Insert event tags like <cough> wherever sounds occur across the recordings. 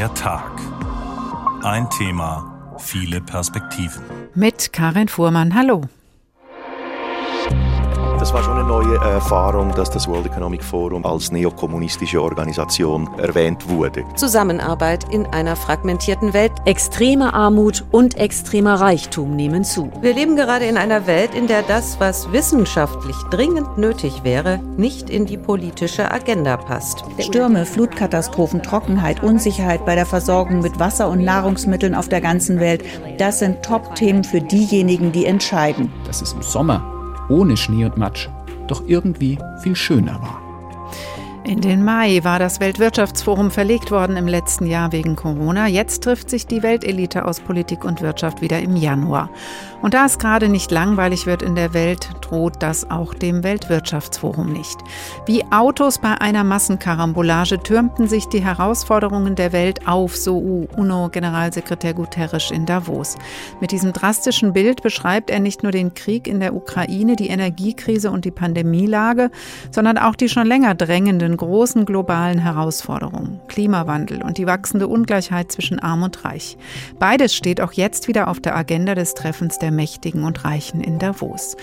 Der Tag. Ein Thema, viele Perspektiven. Mit Karin Fuhrmann, hallo. Das war schon eine neue Erfahrung, dass das World Economic Forum als neokommunistische Organisation erwähnt wurde. Zusammenarbeit in einer fragmentierten Welt. Extreme Armut und extremer Reichtum nehmen zu. Wir leben gerade in einer Welt, in der das, was wissenschaftlich dringend nötig wäre, nicht in die politische Agenda passt. Stürme, Flutkatastrophen, Trockenheit, Unsicherheit bei der Versorgung mit Wasser und Nahrungsmitteln auf der ganzen Welt, das sind Top-Themen für diejenigen, die entscheiden. Das ist im Sommer ohne Schnee und Matsch doch irgendwie viel schöner war. In den Mai war das Weltwirtschaftsforum verlegt worden im letzten Jahr wegen Corona. Jetzt trifft sich die Weltelite aus Politik und Wirtschaft wieder im Januar. Und da es gerade nicht langweilig wird in der Welt, droht das auch dem Weltwirtschaftsforum nicht. Wie Autos bei einer Massenkarambolage türmten sich die Herausforderungen der Welt auf, so UNO-Generalsekretär Guterres in Davos. Mit diesem drastischen Bild beschreibt er nicht nur den Krieg in der Ukraine, die Energiekrise und die Pandemielage, sondern auch die schon länger drängenden den großen globalen Herausforderungen, Klimawandel und die wachsende Ungleichheit zwischen Arm und Reich. Beides steht auch jetzt wieder auf der Agenda des Treffens der Mächtigen und Reichen in Davos.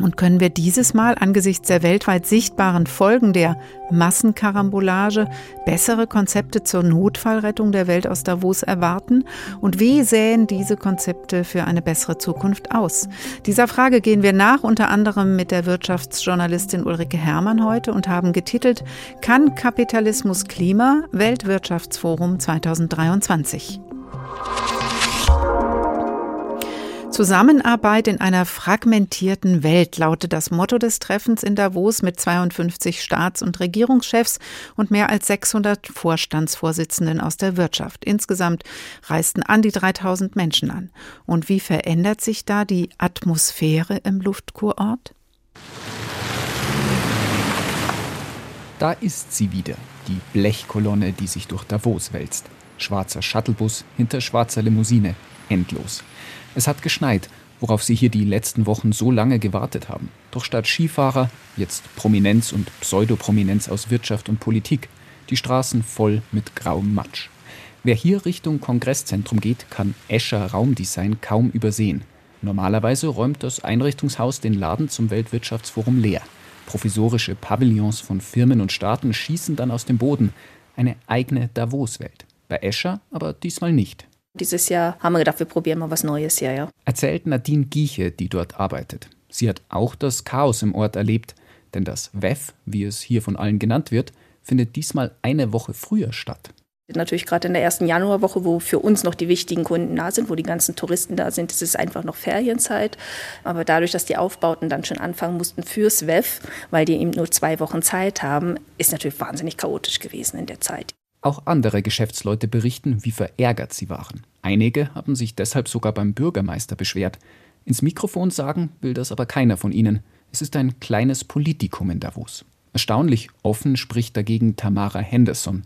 Und können wir dieses Mal angesichts der weltweit sichtbaren Folgen der Massenkarambolage bessere Konzepte zur Notfallrettung der Welt aus Davos erwarten? Und wie sähen diese Konzepte für eine bessere Zukunft aus? Dieser Frage gehen wir nach, unter anderem mit der Wirtschaftsjournalistin Ulrike Herrmann heute und haben getitelt Kann Kapitalismus Klima? Weltwirtschaftsforum 2023. Zusammenarbeit in einer fragmentierten Welt lautet das Motto des Treffens in Davos mit 52 Staats- und Regierungschefs und mehr als 600 Vorstandsvorsitzenden aus der Wirtschaft. Insgesamt reisten an die 3000 Menschen an. Und wie verändert sich da die Atmosphäre im Luftkurort? Da ist sie wieder, die Blechkolonne, die sich durch Davos wälzt. Schwarzer Shuttlebus hinter schwarzer Limousine. Endlos. Es hat geschneit, worauf sie hier die letzten Wochen so lange gewartet haben. Doch statt Skifahrer jetzt Prominenz und Pseudoprominenz aus Wirtschaft und Politik, die Straßen voll mit grauem Matsch. Wer hier Richtung Kongresszentrum geht, kann Escher Raumdesign kaum übersehen. Normalerweise räumt das Einrichtungshaus den Laden zum Weltwirtschaftsforum leer. Provisorische Pavillons von Firmen und Staaten schießen dann aus dem Boden. Eine eigene Davos-Welt. Bei Escher aber diesmal nicht. Dieses Jahr haben wir gedacht, wir probieren mal was Neues hier, ja. Erzählt Nadine Gieche, die dort arbeitet. Sie hat auch das Chaos im Ort erlebt, denn das WEF, wie es hier von allen genannt wird, findet diesmal eine Woche früher statt. Natürlich gerade in der ersten Januarwoche, wo für uns noch die wichtigen Kunden da sind, wo die ganzen Touristen da sind, ist es einfach noch Ferienzeit. Aber dadurch, dass die Aufbauten dann schon anfangen mussten fürs WEF, weil die eben nur zwei Wochen Zeit haben, ist natürlich wahnsinnig chaotisch gewesen in der Zeit. Auch andere Geschäftsleute berichten, wie verärgert sie waren. Einige haben sich deshalb sogar beim Bürgermeister beschwert. Ins Mikrofon sagen will das aber keiner von ihnen. Es ist ein kleines Politikum in Davos. Erstaunlich offen spricht dagegen Tamara Henderson.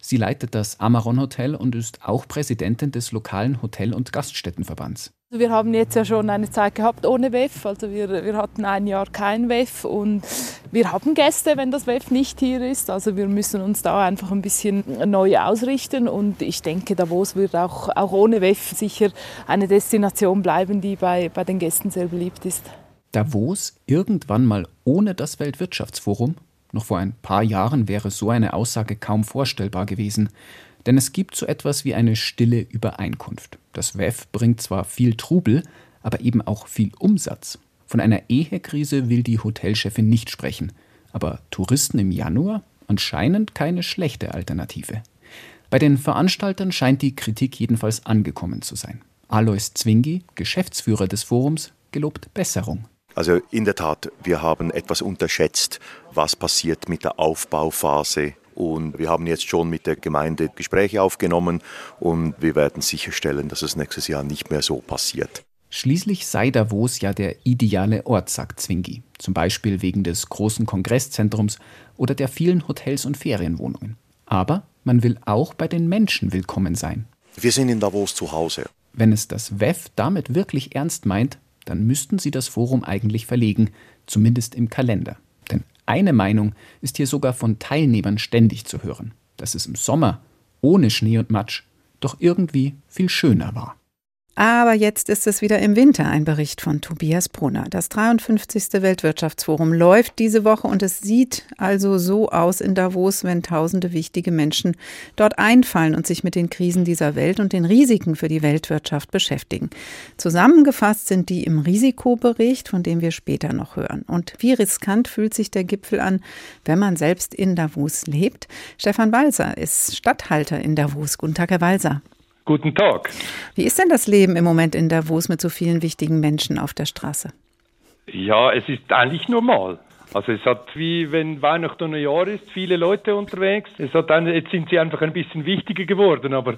Sie leitet das Amaron Hotel und ist auch Präsidentin des lokalen Hotel- und Gaststättenverbands. Also wir haben jetzt ja schon eine Zeit gehabt ohne WEF. Also wir, wir hatten ein Jahr kein WEF und wir haben Gäste, wenn das WEF nicht hier ist. Also wir müssen uns da einfach ein bisschen neu ausrichten und ich denke, Davos wird auch, auch ohne WEF sicher eine Destination bleiben, die bei, bei den Gästen sehr beliebt ist. Davos irgendwann mal ohne das Weltwirtschaftsforum? Noch vor ein paar Jahren wäre so eine Aussage kaum vorstellbar gewesen. Denn es gibt so etwas wie eine stille Übereinkunft. Das WEF bringt zwar viel Trubel, aber eben auch viel Umsatz. Von einer Ehekrise will die Hotelchefin nicht sprechen, aber Touristen im Januar anscheinend keine schlechte Alternative. Bei den Veranstaltern scheint die Kritik jedenfalls angekommen zu sein. Alois Zwingi, Geschäftsführer des Forums, gelobt Besserung. Also in der Tat, wir haben etwas unterschätzt, was passiert mit der Aufbauphase und wir haben jetzt schon mit der Gemeinde Gespräche aufgenommen und wir werden sicherstellen, dass es nächstes Jahr nicht mehr so passiert. Schließlich sei Davos ja der ideale Ort, sagt Zwingi. Zum Beispiel wegen des großen Kongresszentrums oder der vielen Hotels und Ferienwohnungen. Aber man will auch bei den Menschen willkommen sein. Wir sind in Davos zu Hause. Wenn es das WEF damit wirklich ernst meint, dann müssten sie das Forum eigentlich verlegen, zumindest im Kalender. Eine Meinung ist hier sogar von Teilnehmern ständig zu hören, dass es im Sommer ohne Schnee und Matsch doch irgendwie viel schöner war. Aber jetzt ist es wieder im Winter, ein Bericht von Tobias Brunner. Das 53. Weltwirtschaftsforum läuft diese Woche und es sieht also so aus in Davos, wenn tausende wichtige Menschen dort einfallen und sich mit den Krisen dieser Welt und den Risiken für die Weltwirtschaft beschäftigen. Zusammengefasst sind die im Risikobericht, von dem wir später noch hören. Und wie riskant fühlt sich der Gipfel an, wenn man selbst in Davos lebt? Stefan Walser ist Stadthalter in Davos. Guten Tag, Herr Walser. Guten Tag. Wie ist denn das Leben im Moment in Davos mit so vielen wichtigen Menschen auf der Straße? Ja, es ist eigentlich normal. Also es hat wie wenn Weihnachten und Neujahr ist, viele Leute unterwegs. Es hat eine, jetzt sind sie einfach ein bisschen wichtiger geworden, aber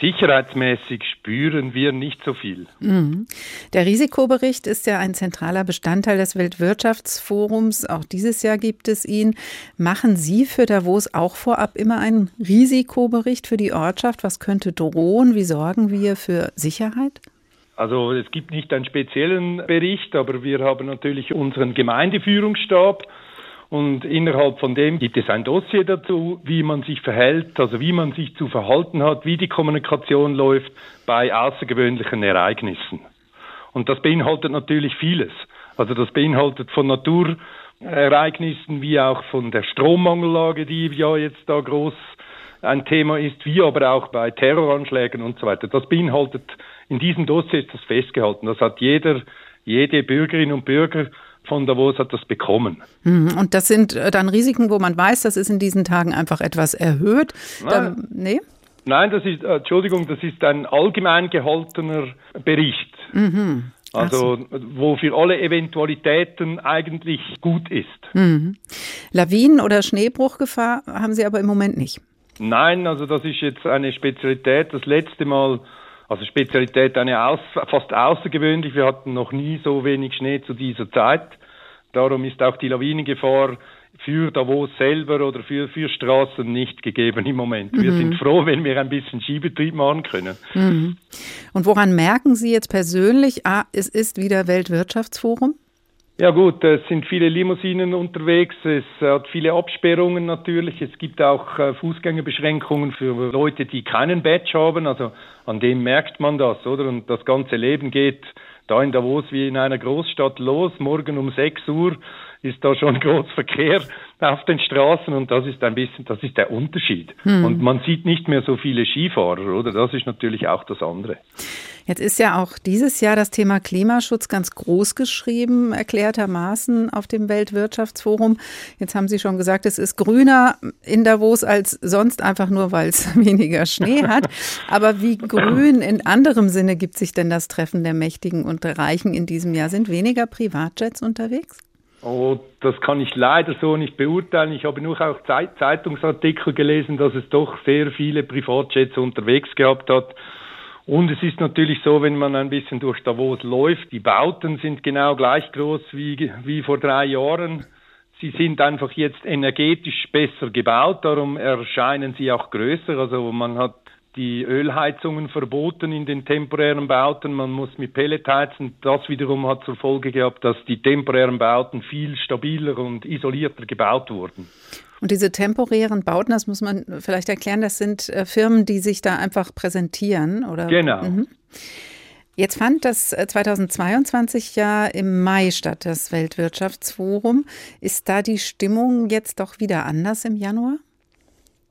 Sicherheitsmäßig spüren wir nicht so viel. Mhm. Der Risikobericht ist ja ein zentraler Bestandteil des Weltwirtschaftsforums. Auch dieses Jahr gibt es ihn. Machen Sie für Davos auch vorab immer einen Risikobericht für die Ortschaft? Was könnte drohen? Wie sorgen wir für Sicherheit? Also es gibt nicht einen speziellen Bericht, aber wir haben natürlich unseren Gemeindeführungsstab und innerhalb von dem gibt es ein Dossier dazu, wie man sich verhält, also wie man sich zu verhalten hat, wie die Kommunikation läuft bei außergewöhnlichen Ereignissen. Und das beinhaltet natürlich vieles. Also das beinhaltet von Naturereignissen wie auch von der Strommangellage, die ja jetzt da groß ein Thema ist, wie aber auch bei Terroranschlägen und so weiter. Das beinhaltet, in diesem Dossier ist das festgehalten. Das hat jeder, jede Bürgerin und Bürger von Davos hat das bekommen. Mhm. Und das sind äh, dann Risiken, wo man weiß, das ist in diesen Tagen einfach etwas erhöht. Nein, nee? Nein das ist, äh, Entschuldigung, das ist ein allgemein gehaltener Bericht. Mhm. Also, wo für alle Eventualitäten eigentlich gut ist. Mhm. Lawinen- oder Schneebruchgefahr haben Sie aber im Moment nicht. Nein, also das ist jetzt eine Spezialität. Das letzte Mal also Spezialität eine aus, fast außergewöhnlich. Wir hatten noch nie so wenig Schnee zu dieser Zeit. Darum ist auch die Lawinengefahr für Davos selber oder für, für Straßen nicht gegeben im Moment. Mhm. Wir sind froh, wenn wir ein bisschen Skibetrieb machen können. Mhm. Und woran merken Sie jetzt persönlich, ah, es ist wieder Weltwirtschaftsforum? Ja gut, es sind viele Limousinen unterwegs, es hat viele Absperrungen natürlich, es gibt auch äh, Fußgängerbeschränkungen für Leute, die keinen Badge haben, also an dem merkt man das, oder? Und das ganze Leben geht da in Davos wie in einer Großstadt los, morgen um 6 Uhr ist da schon <laughs> Großverkehr auf den Straßen und das ist ein bisschen, das ist der Unterschied. Hm. Und man sieht nicht mehr so viele Skifahrer, oder? Das ist natürlich auch das andere. Jetzt ist ja auch dieses Jahr das Thema Klimaschutz ganz groß geschrieben, erklärtermaßen auf dem Weltwirtschaftsforum. Jetzt haben Sie schon gesagt, es ist grüner in Davos als sonst, einfach nur, weil es <laughs> weniger Schnee hat. Aber wie grün in anderem Sinne gibt sich denn das Treffen der Mächtigen und der Reichen in diesem Jahr? Sind weniger Privatjets unterwegs? Oh, das kann ich leider so nicht beurteilen. Ich habe nur auch Zeitungsartikel gelesen, dass es doch sehr viele Privatjets unterwegs gehabt hat. Und es ist natürlich so, wenn man ein bisschen durch Davos läuft, die Bauten sind genau gleich groß wie, wie vor drei Jahren. Sie sind einfach jetzt energetisch besser gebaut, darum erscheinen sie auch größer. Also man hat die Ölheizungen verboten in den temporären Bauten. Man muss mit Pellet heizen. Das wiederum hat zur Folge gehabt, dass die temporären Bauten viel stabiler und isolierter gebaut wurden. Und diese temporären Bauten, das muss man vielleicht erklären, das sind äh, Firmen, die sich da einfach präsentieren, oder? Genau. Mhm. Jetzt fand das 2022 äh, ja im Mai statt, das Weltwirtschaftsforum. Ist da die Stimmung jetzt doch wieder anders im Januar?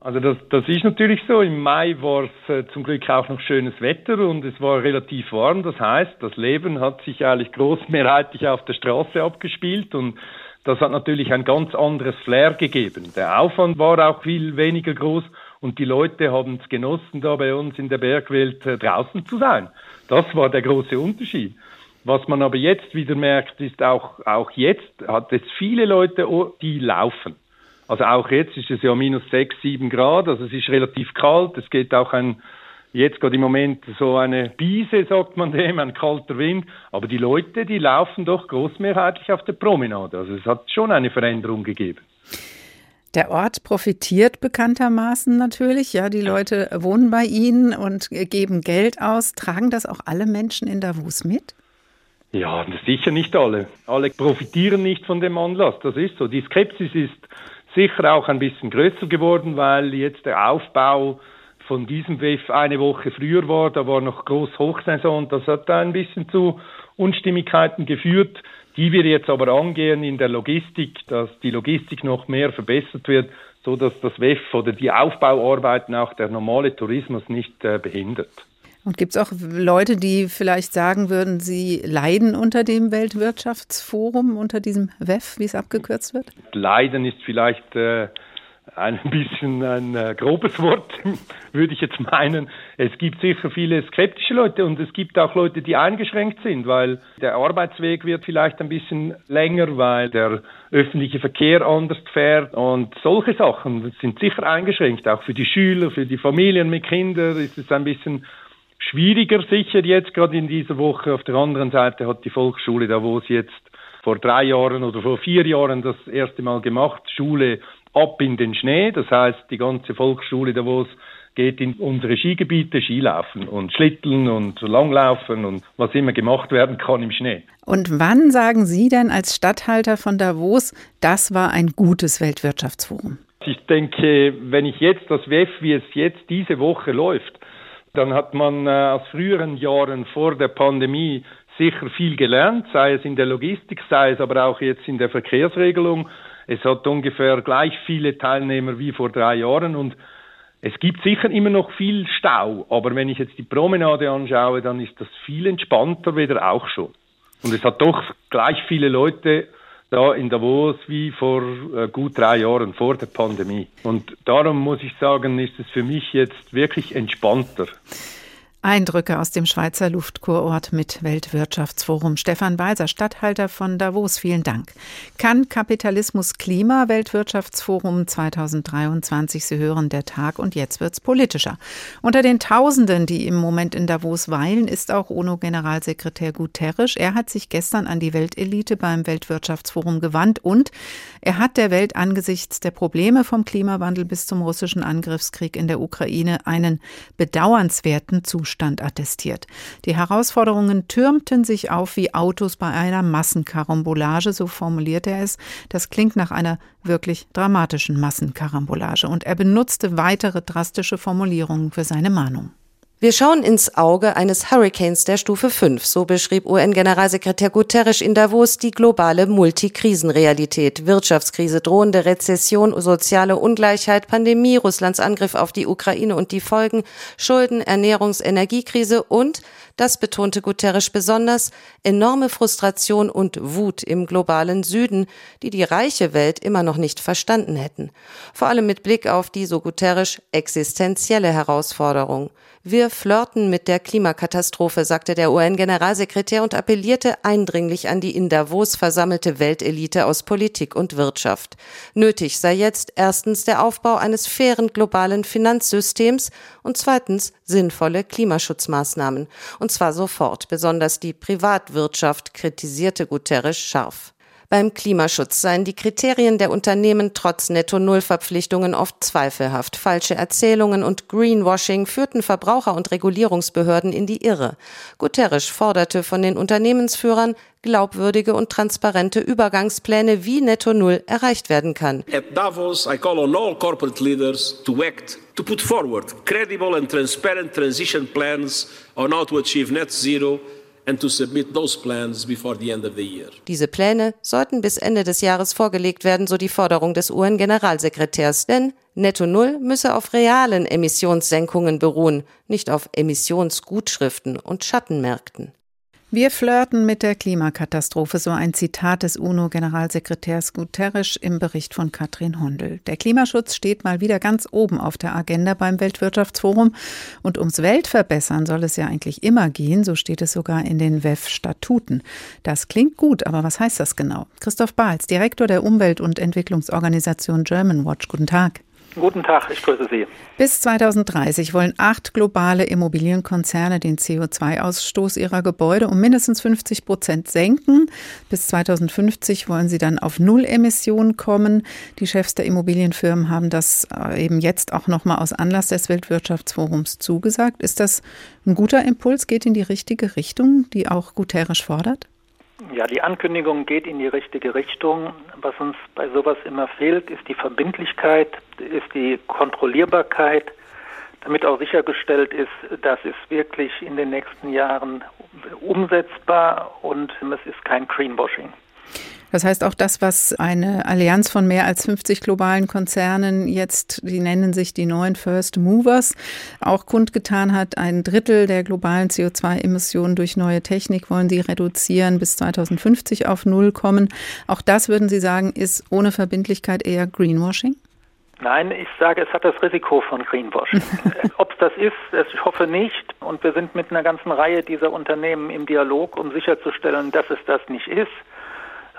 Also das, das ist natürlich so. Im Mai war es äh, zum Glück auch noch schönes Wetter und es war relativ warm. Das heißt, das Leben hat sich eigentlich großmehrheitlich auf der Straße abgespielt und das hat natürlich ein ganz anderes Flair gegeben. Der Aufwand war auch viel weniger groß und die Leute haben es genossen, da bei uns in der Bergwelt äh, draußen zu sein. Das war der große Unterschied. Was man aber jetzt wieder merkt, ist auch, auch jetzt hat es viele Leute, die laufen. Also auch jetzt ist es ja minus sechs, sieben Grad, also es ist relativ kalt. Es geht auch ein, jetzt gerade im Moment so eine Biese, sagt man dem, ein kalter Wind. Aber die Leute, die laufen doch großmehrheitlich auf der Promenade. Also es hat schon eine Veränderung gegeben. Der Ort profitiert bekanntermaßen natürlich. Ja, die Leute wohnen bei Ihnen und geben Geld aus. Tragen das auch alle Menschen in Davos mit? Ja, sicher nicht alle. Alle profitieren nicht von dem Anlass. Das ist so. Die Skepsis ist sicher auch ein bisschen größer geworden, weil jetzt der Aufbau von diesem WEF eine Woche früher war. Da war noch groß Hochsaison. Das hat da ein bisschen zu Unstimmigkeiten geführt, die wir jetzt aber angehen in der Logistik, dass die Logistik noch mehr verbessert wird, so dass das WEF oder die Aufbauarbeiten auch der normale Tourismus nicht äh, behindert. Und gibt es auch Leute, die vielleicht sagen würden, sie leiden unter dem Weltwirtschaftsforum, unter diesem WEF, wie es abgekürzt wird? Leiden ist vielleicht äh, ein <laughs> bisschen ein äh, grobes Wort, <laughs> würde ich jetzt meinen. Es gibt sicher viele skeptische Leute und es gibt auch Leute, die eingeschränkt sind, weil der Arbeitsweg wird vielleicht ein bisschen länger, weil der öffentliche Verkehr anders fährt und solche Sachen sind sicher eingeschränkt. Auch für die Schüler, für die Familien mit Kindern ist es ein bisschen schwieriger sicher jetzt gerade in dieser Woche. Auf der anderen Seite hat die Volksschule da, wo es jetzt vor drei Jahren oder vor vier Jahren das erste Mal gemacht, Schule ab in den Schnee. Das heißt, die ganze Volksschule da, wo es geht in unsere Skigebiete Skilaufen und Schlitteln und Langlaufen und was immer gemacht werden kann im Schnee. Und wann sagen Sie denn als Stadthalter von Davos, das war ein gutes Weltwirtschaftsforum? Ich denke, wenn ich jetzt das WEF, wie es jetzt diese Woche läuft, dann hat man äh, aus früheren Jahren vor der Pandemie sicher viel gelernt, sei es in der Logistik, sei es aber auch jetzt in der Verkehrsregelung. Es hat ungefähr gleich viele Teilnehmer wie vor drei Jahren und es gibt sicher immer noch viel Stau, aber wenn ich jetzt die Promenade anschaue, dann ist das viel entspannter wieder auch schon. Und es hat doch gleich viele Leute da in Davos wie vor äh, gut drei Jahren vor der Pandemie. Und darum muss ich sagen, ist es für mich jetzt wirklich entspannter. Eindrücke aus dem Schweizer Luftkurort mit Weltwirtschaftsforum. Stefan Walser, Stadthalter von Davos, vielen Dank. Kann Kapitalismus Klima Weltwirtschaftsforum 2023? Sie hören der Tag und jetzt wird's politischer. Unter den Tausenden, die im Moment in Davos weilen, ist auch UNO-Generalsekretär Guterres. Er hat sich gestern an die Weltelite beim Weltwirtschaftsforum gewandt und er hat der Welt angesichts der Probleme vom Klimawandel bis zum russischen Angriffskrieg in der Ukraine einen bedauernswerten Zustand Zustand attestiert. Die Herausforderungen türmten sich auf wie Autos bei einer Massenkarambolage, so formuliert er es. Das klingt nach einer wirklich dramatischen Massenkarambolage. Und er benutzte weitere drastische Formulierungen für seine Mahnung. Wir schauen ins Auge eines Hurricanes der Stufe 5, so beschrieb UN-Generalsekretär Guterres in Davos die globale Multikrisenrealität. Wirtschaftskrise, drohende Rezession, soziale Ungleichheit, Pandemie, Russlands Angriff auf die Ukraine und die Folgen, Schulden, Ernährungs-, Energiekrise und, das betonte Guterres besonders, enorme Frustration und Wut im globalen Süden, die die reiche Welt immer noch nicht verstanden hätten. Vor allem mit Blick auf die, so Guterres, existenzielle Herausforderung. Wir flirten mit der Klimakatastrophe, sagte der UN-Generalsekretär und appellierte eindringlich an die in Davos versammelte Weltelite aus Politik und Wirtschaft. Nötig sei jetzt erstens der Aufbau eines fairen globalen Finanzsystems und zweitens sinnvolle Klimaschutzmaßnahmen. Und zwar sofort. Besonders die Privatwirtschaft kritisierte Guterres scharf. Beim Klimaschutz seien die Kriterien der Unternehmen trotz Netto-Null-Verpflichtungen oft zweifelhaft. Falsche Erzählungen und Greenwashing führten Verbraucher und Regulierungsbehörden in die Irre. Guterres forderte von den Unternehmensführern, glaubwürdige und transparente Übergangspläne, wie Netto Null erreicht werden kann. At Davos, I call on all corporate leaders to act, to put forward credible and transparent transition plans on how to achieve net zero diese Pläne sollten bis Ende des Jahres vorgelegt werden, so die Forderung des UN-Generalsekretärs. Denn Netto Null müsse auf realen Emissionssenkungen beruhen, nicht auf Emissionsgutschriften und Schattenmärkten. Wir flirten mit der Klimakatastrophe, so ein Zitat des UNO-Generalsekretärs Guterres im Bericht von Katrin Hondel. Der Klimaschutz steht mal wieder ganz oben auf der Agenda beim Weltwirtschaftsforum. Und ums Weltverbessern soll es ja eigentlich immer gehen, so steht es sogar in den WEF-Statuten. Das klingt gut, aber was heißt das genau? Christoph Bahls, Direktor der Umwelt- und Entwicklungsorganisation German Watch. Guten Tag. Guten Tag, ich grüße Sie. Bis 2030 wollen acht globale Immobilienkonzerne den CO2-Ausstoß ihrer Gebäude um mindestens 50 Prozent senken. Bis 2050 wollen sie dann auf Null Emissionen kommen. Die Chefs der Immobilienfirmen haben das äh, eben jetzt auch nochmal aus Anlass des Weltwirtschaftsforums zugesagt. Ist das ein guter Impuls? Geht in die richtige Richtung, die auch Guterres fordert? Ja, die Ankündigung geht in die richtige Richtung. Was uns bei sowas immer fehlt, ist die Verbindlichkeit, ist die Kontrollierbarkeit. damit auch sichergestellt ist, dass es wirklich in den nächsten Jahren umsetzbar und es ist kein Greenwashing. Das heißt auch das, was eine Allianz von mehr als 50 globalen Konzernen jetzt, die nennen sich die neuen First Movers, auch kundgetan hat. Ein Drittel der globalen CO2-Emissionen durch neue Technik wollen sie reduzieren, bis 2050 auf Null kommen. Auch das würden Sie sagen, ist ohne Verbindlichkeit eher Greenwashing? Nein, ich sage, es hat das Risiko von Greenwashing. <laughs> Ob es das ist, ich hoffe nicht. Und wir sind mit einer ganzen Reihe dieser Unternehmen im Dialog, um sicherzustellen, dass es das nicht ist.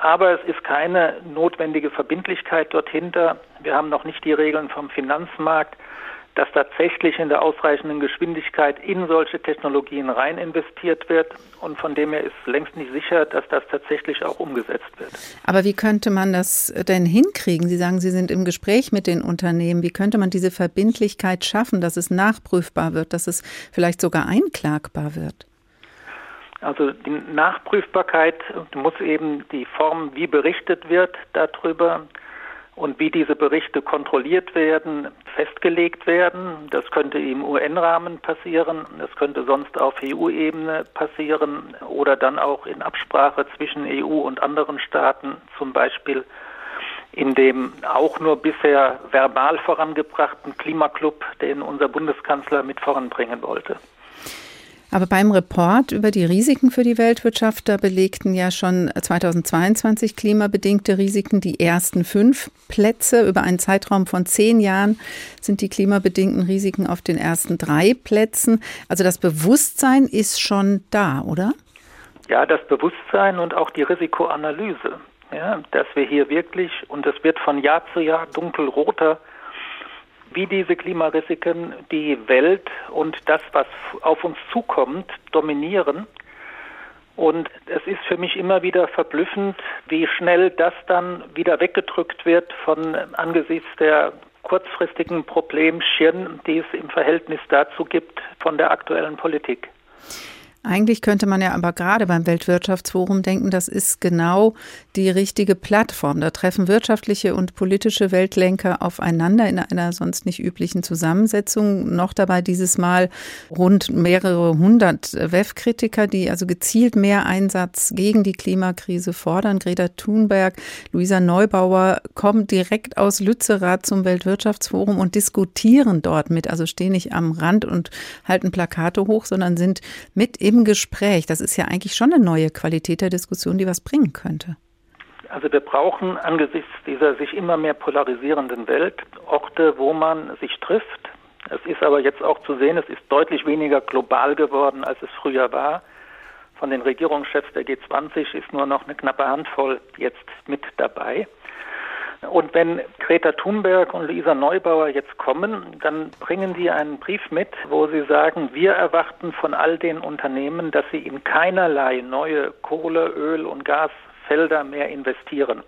Aber es ist keine notwendige Verbindlichkeit dort hinter. Wir haben noch nicht die Regeln vom Finanzmarkt, dass tatsächlich in der ausreichenden Geschwindigkeit in solche Technologien rein investiert wird. Und von dem her ist längst nicht sicher, dass das tatsächlich auch umgesetzt wird. Aber wie könnte man das denn hinkriegen? Sie sagen, Sie sind im Gespräch mit den Unternehmen. Wie könnte man diese Verbindlichkeit schaffen, dass es nachprüfbar wird, dass es vielleicht sogar einklagbar wird? Also die Nachprüfbarkeit muss eben die Form, wie berichtet wird darüber und wie diese Berichte kontrolliert werden, festgelegt werden. Das könnte im UN-Rahmen passieren, das könnte sonst auf EU-Ebene passieren oder dann auch in Absprache zwischen EU und anderen Staaten, zum Beispiel in dem auch nur bisher verbal vorangebrachten Klimaclub, den unser Bundeskanzler mit voranbringen wollte. Aber beim Report über die Risiken für die Weltwirtschaft, da belegten ja schon 2022 klimabedingte Risiken die ersten fünf Plätze. Über einen Zeitraum von zehn Jahren sind die klimabedingten Risiken auf den ersten drei Plätzen. Also das Bewusstsein ist schon da, oder? Ja, das Bewusstsein und auch die Risikoanalyse. Ja, dass wir hier wirklich, und es wird von Jahr zu Jahr dunkelroter, wie diese Klimarisiken die Welt und das, was auf uns zukommt, dominieren. Und es ist für mich immer wieder verblüffend, wie schnell das dann wieder weggedrückt wird von angesichts der kurzfristigen Problemchen, die es im Verhältnis dazu gibt von der aktuellen Politik. Eigentlich könnte man ja aber gerade beim Weltwirtschaftsforum denken, das ist genau die richtige Plattform. Da treffen wirtschaftliche und politische Weltlenker aufeinander in einer sonst nicht üblichen Zusammensetzung. Noch dabei dieses Mal rund mehrere hundert WEF-Kritiker, die also gezielt mehr Einsatz gegen die Klimakrise fordern. Greta Thunberg, Luisa Neubauer kommen direkt aus Lützerath zum Weltwirtschaftsforum und diskutieren dort mit, also stehen nicht am Rand und halten Plakate hoch, sondern sind mit im im Gespräch. Das ist ja eigentlich schon eine neue Qualität der Diskussion, die was bringen könnte. Also wir brauchen angesichts dieser sich immer mehr polarisierenden Welt Orte, wo man sich trifft. Es ist aber jetzt auch zu sehen, es ist deutlich weniger global geworden, als es früher war. Von den Regierungschefs der G20 ist nur noch eine knappe Handvoll jetzt mit dabei. Und wenn Greta Thunberg und Luisa Neubauer jetzt kommen, dann bringen die einen Brief mit, wo sie sagen, wir erwarten von all den Unternehmen, dass sie in keinerlei neue Kohle, Öl und Gasfelder mehr investieren.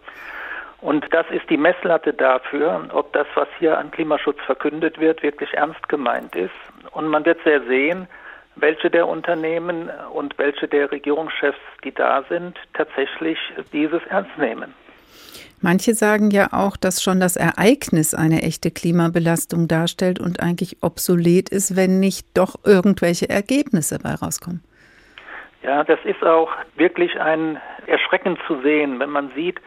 Und das ist die Messlatte dafür, ob das, was hier an Klimaschutz verkündet wird, wirklich ernst gemeint ist. Und man wird sehr sehen, welche der Unternehmen und welche der Regierungschefs, die da sind, tatsächlich dieses ernst nehmen. Manche sagen ja auch, dass schon das Ereignis eine echte Klimabelastung darstellt und eigentlich obsolet ist, wenn nicht doch irgendwelche Ergebnisse dabei rauskommen. Ja, das ist auch wirklich ein erschreckend zu sehen, wenn man sieht,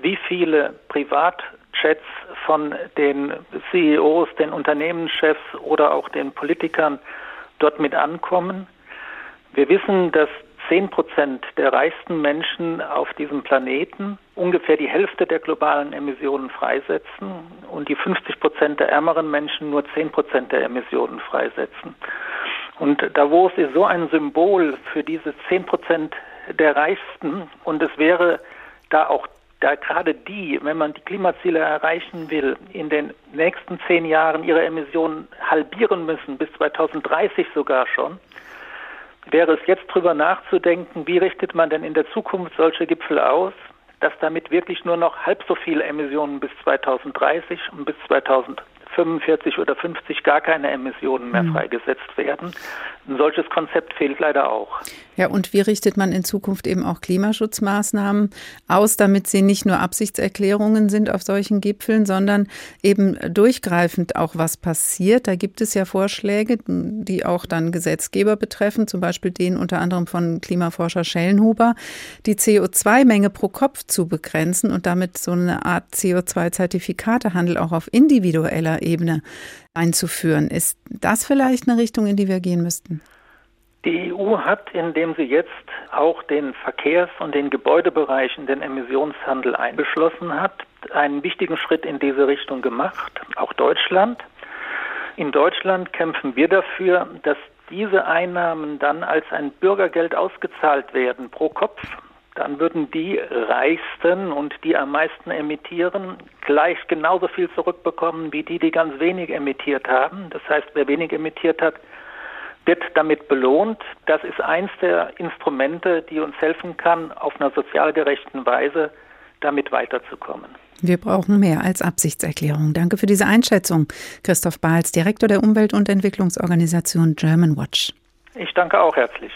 wie viele Privatchats von den CEOs, den Unternehmenschefs oder auch den Politikern dort mit ankommen. Wir wissen, dass 10 Prozent der reichsten Menschen auf diesem Planeten ungefähr die Hälfte der globalen Emissionen freisetzen und die 50 Prozent der ärmeren Menschen nur 10 Prozent der Emissionen freisetzen. Und Davos ist so ein Symbol für diese 10 Prozent der Reichsten und es wäre da auch da gerade die, wenn man die Klimaziele erreichen will, in den nächsten zehn Jahren ihre Emissionen halbieren müssen, bis 2030 sogar schon, wäre es jetzt darüber nachzudenken, wie richtet man denn in der Zukunft solche Gipfel aus, dass damit wirklich nur noch halb so viele Emissionen bis 2030 und bis 2050 45 oder 50 gar keine Emissionen mehr mhm. freigesetzt werden. Ein solches Konzept fehlt leider auch. Ja, und wie richtet man in Zukunft eben auch Klimaschutzmaßnahmen aus, damit sie nicht nur Absichtserklärungen sind auf solchen Gipfeln, sondern eben durchgreifend auch was passiert? Da gibt es ja Vorschläge, die auch dann Gesetzgeber betreffen, zum Beispiel den unter anderem von Klimaforscher Schellenhuber, die CO2-Menge pro Kopf zu begrenzen und damit so eine Art CO2-Zertifikatehandel auch auf individueller Ebene einzuführen. Ist das vielleicht eine Richtung, in die wir gehen müssten? Die EU hat, indem sie jetzt auch den Verkehrs- und den Gebäudebereich in den Emissionshandel einbeschlossen hat, einen wichtigen Schritt in diese Richtung gemacht, auch Deutschland. In Deutschland kämpfen wir dafür, dass diese Einnahmen dann als ein Bürgergeld ausgezahlt werden pro Kopf dann würden die Reichsten und die am meisten emittieren gleich genauso viel zurückbekommen wie die, die ganz wenig emittiert haben. Das heißt, wer wenig emittiert hat, wird damit belohnt. Das ist eins der Instrumente, die uns helfen kann, auf einer sozial gerechten Weise damit weiterzukommen. Wir brauchen mehr als Absichtserklärung. Danke für diese Einschätzung, Christoph Bahls, Direktor der Umwelt- und Entwicklungsorganisation German Watch. Ich danke auch herzlich.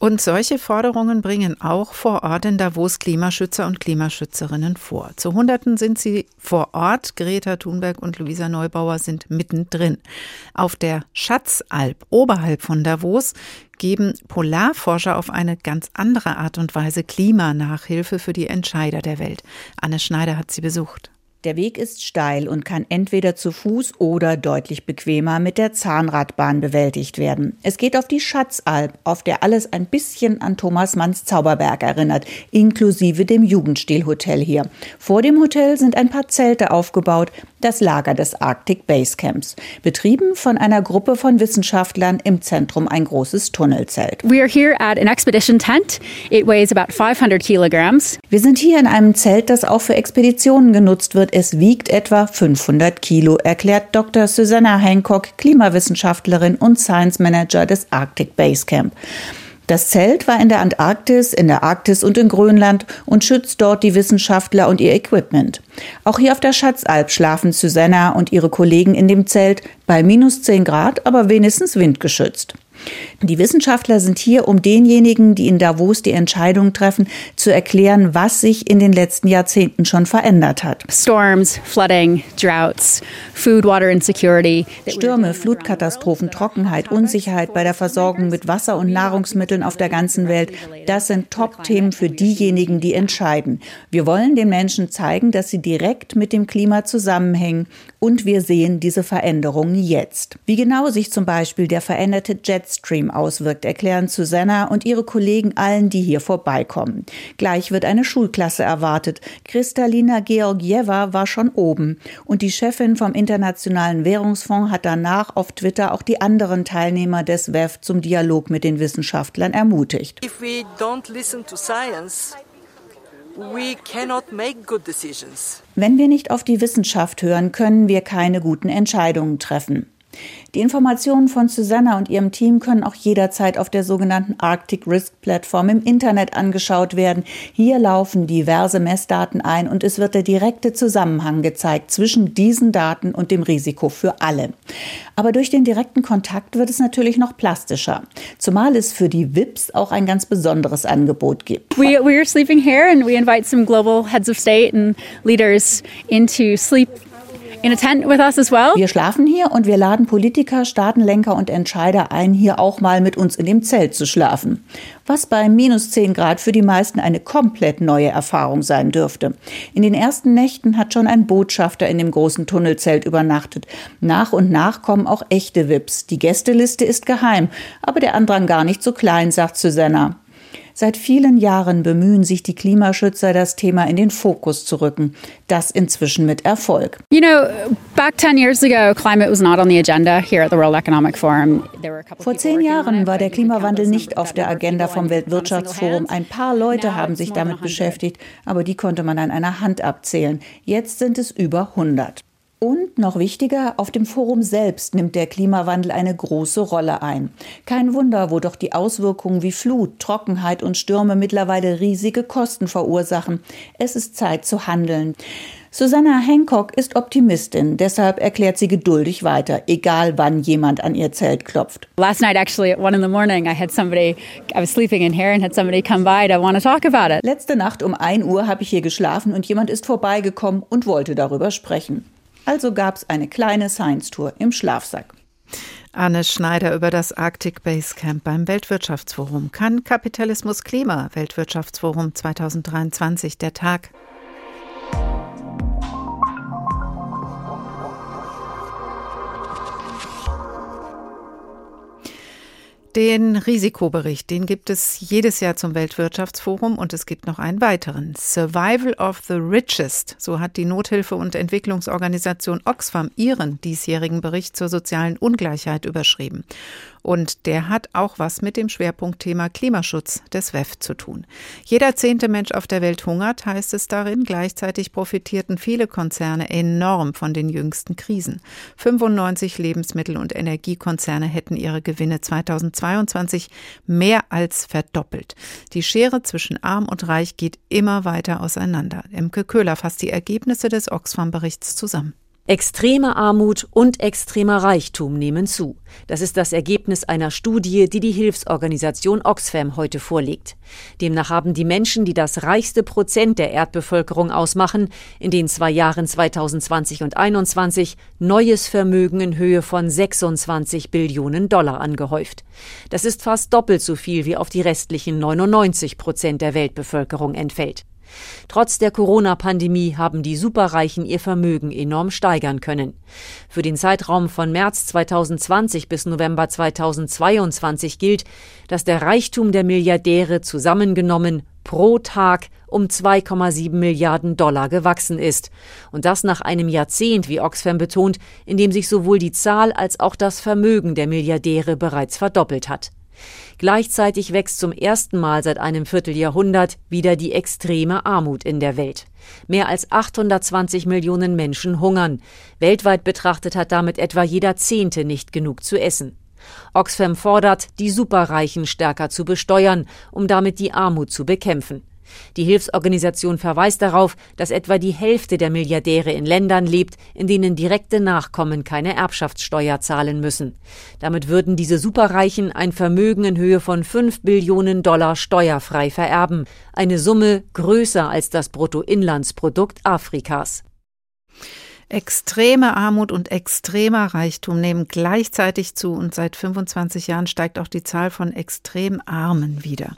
Und solche Forderungen bringen auch vor Ort in Davos Klimaschützer und Klimaschützerinnen vor. Zu Hunderten sind sie vor Ort. Greta Thunberg und Luisa Neubauer sind mittendrin. Auf der Schatzalp oberhalb von Davos geben Polarforscher auf eine ganz andere Art und Weise Klimanachhilfe für die Entscheider der Welt. Anne Schneider hat sie besucht. Der Weg ist steil und kann entweder zu Fuß oder deutlich bequemer mit der Zahnradbahn bewältigt werden. Es geht auf die Schatzalp, auf der alles ein bisschen an Thomas Manns Zauberberg erinnert, inklusive dem Jugendstilhotel hier. Vor dem Hotel sind ein paar Zelte aufgebaut, das Lager des Arctic Base Camps, betrieben von einer Gruppe von Wissenschaftlern im Zentrum ein großes Tunnelzelt. We are here at an expedition tent. It weighs about 500 kilograms. Wir sind hier in einem Zelt, das auch für Expeditionen genutzt wird es wiegt etwa 500 Kilo, erklärt Dr. Susanna Hancock, Klimawissenschaftlerin und Science Manager des Arctic Base Camp. Das Zelt war in der Antarktis, in der Arktis und in Grönland und schützt dort die Wissenschaftler und ihr Equipment. Auch hier auf der Schatzalp schlafen Susanna und ihre Kollegen in dem Zelt bei minus 10 Grad, aber wenigstens windgeschützt. Die Wissenschaftler sind hier, um denjenigen, die in Davos die Entscheidung treffen, zu erklären, was sich in den letzten Jahrzehnten schon verändert hat. Storms, flooding, droughts, food, water insecurity. Stürme, Flutkatastrophen, Trockenheit, Unsicherheit bei der Versorgung mit Wasser und Nahrungsmitteln auf der ganzen Welt, das sind Top-Themen für diejenigen, die entscheiden. Wir wollen den Menschen zeigen, dass sie direkt mit dem Klima zusammenhängen und wir sehen diese Veränderungen jetzt. Wie genau sich zum Beispiel der veränderte Jetstream auswirkt, erklären Susanna und ihre Kollegen allen, die hier vorbeikommen. Gleich wird eine Schulklasse erwartet. Kristalina Georgieva war schon oben und die Chefin vom Internationalen Währungsfonds hat danach auf Twitter auch die anderen Teilnehmer des WEF zum Dialog mit den Wissenschaftlern ermutigt. If we don't listen to science, wenn wir nicht auf die Wissenschaft hören, können wir keine guten Entscheidungen treffen. Die Informationen von Susanna und ihrem Team können auch jederzeit auf der sogenannten Arctic Risk Plattform im Internet angeschaut werden. Hier laufen diverse Messdaten ein und es wird der direkte Zusammenhang gezeigt zwischen diesen Daten und dem Risiko für alle. Aber durch den direkten Kontakt wird es natürlich noch plastischer, zumal es für die VIPs auch ein ganz besonderes Angebot gibt. We, we are sleeping here and we invite some global heads of state and leaders into sleep in a tent with us as well. Wir schlafen hier und wir laden Politiker, Staatenlenker und Entscheider ein, hier auch mal mit uns in dem Zelt zu schlafen. Was bei minus 10 Grad für die meisten eine komplett neue Erfahrung sein dürfte. In den ersten Nächten hat schon ein Botschafter in dem großen Tunnelzelt übernachtet. Nach und nach kommen auch echte Wips. Die Gästeliste ist geheim, aber der Andrang gar nicht so klein, sagt Susanna. Seit vielen Jahren bemühen sich die Klimaschützer, das Thema in den Fokus zu rücken. Das inzwischen mit Erfolg. You know, back 10 years ago, climate was not on the agenda here at the World Economic Forum. Vor zehn Jahren war der Klimawandel nicht auf der Agenda vom Weltwirtschaftsforum. Ein paar Leute haben sich damit beschäftigt, aber die konnte man an einer Hand abzählen. Jetzt sind es über 100. Und noch wichtiger, auf dem Forum selbst nimmt der Klimawandel eine große Rolle ein. Kein Wunder, wo doch die Auswirkungen wie Flut, Trockenheit und Stürme mittlerweile riesige Kosten verursachen. Es ist Zeit zu handeln. Susanna Hancock ist Optimistin, deshalb erklärt sie geduldig weiter, egal wann jemand an ihr Zelt klopft. Last night actually at one in the morning I had somebody I was sleeping in here and had somebody come by to want to talk about it. Letzte Nacht um 1 Uhr habe ich hier geschlafen und jemand ist vorbeigekommen und wollte darüber sprechen. Also gab es eine kleine Science Tour im Schlafsack. Anne Schneider über das Arctic Base Camp beim Weltwirtschaftsforum. Kann Kapitalismus Klima? Weltwirtschaftsforum 2023 der Tag. Den Risikobericht, den gibt es jedes Jahr zum Weltwirtschaftsforum und es gibt noch einen weiteren. Survival of the Richest, so hat die Nothilfe- und Entwicklungsorganisation Oxfam ihren diesjährigen Bericht zur sozialen Ungleichheit überschrieben. Und der hat auch was mit dem Schwerpunktthema Klimaschutz des WEF zu tun. Jeder zehnte Mensch auf der Welt hungert, heißt es darin. Gleichzeitig profitierten viele Konzerne enorm von den jüngsten Krisen. 95 Lebensmittel- und Energiekonzerne hätten ihre Gewinne 2022 mehr als verdoppelt. Die Schere zwischen arm und reich geht immer weiter auseinander. Imke Köhler fasst die Ergebnisse des Oxfam-Berichts zusammen. Extreme Armut und extremer Reichtum nehmen zu. Das ist das Ergebnis einer Studie, die die Hilfsorganisation Oxfam heute vorlegt. Demnach haben die Menschen, die das reichste Prozent der Erdbevölkerung ausmachen, in den zwei Jahren 2020 und 2021 neues Vermögen in Höhe von 26 Billionen Dollar angehäuft. Das ist fast doppelt so viel wie auf die restlichen 99 Prozent der Weltbevölkerung entfällt. Trotz der Corona-Pandemie haben die Superreichen ihr Vermögen enorm steigern können. Für den Zeitraum von März 2020 bis November 2022 gilt, dass der Reichtum der Milliardäre zusammengenommen pro Tag um 2,7 Milliarden Dollar gewachsen ist. Und das nach einem Jahrzehnt, wie Oxfam betont, in dem sich sowohl die Zahl als auch das Vermögen der Milliardäre bereits verdoppelt hat. Gleichzeitig wächst zum ersten Mal seit einem Vierteljahrhundert wieder die extreme Armut in der Welt. Mehr als 820 Millionen Menschen hungern. Weltweit betrachtet hat damit etwa jeder Zehnte nicht genug zu essen. Oxfam fordert, die Superreichen stärker zu besteuern, um damit die Armut zu bekämpfen. Die Hilfsorganisation verweist darauf, dass etwa die Hälfte der Milliardäre in Ländern lebt, in denen direkte Nachkommen keine Erbschaftssteuer zahlen müssen. Damit würden diese Superreichen ein Vermögen in Höhe von 5 Billionen Dollar steuerfrei vererben, eine Summe größer als das Bruttoinlandsprodukt Afrikas. Extreme Armut und extremer Reichtum nehmen gleichzeitig zu und seit 25 Jahren steigt auch die Zahl von extrem Armen wieder.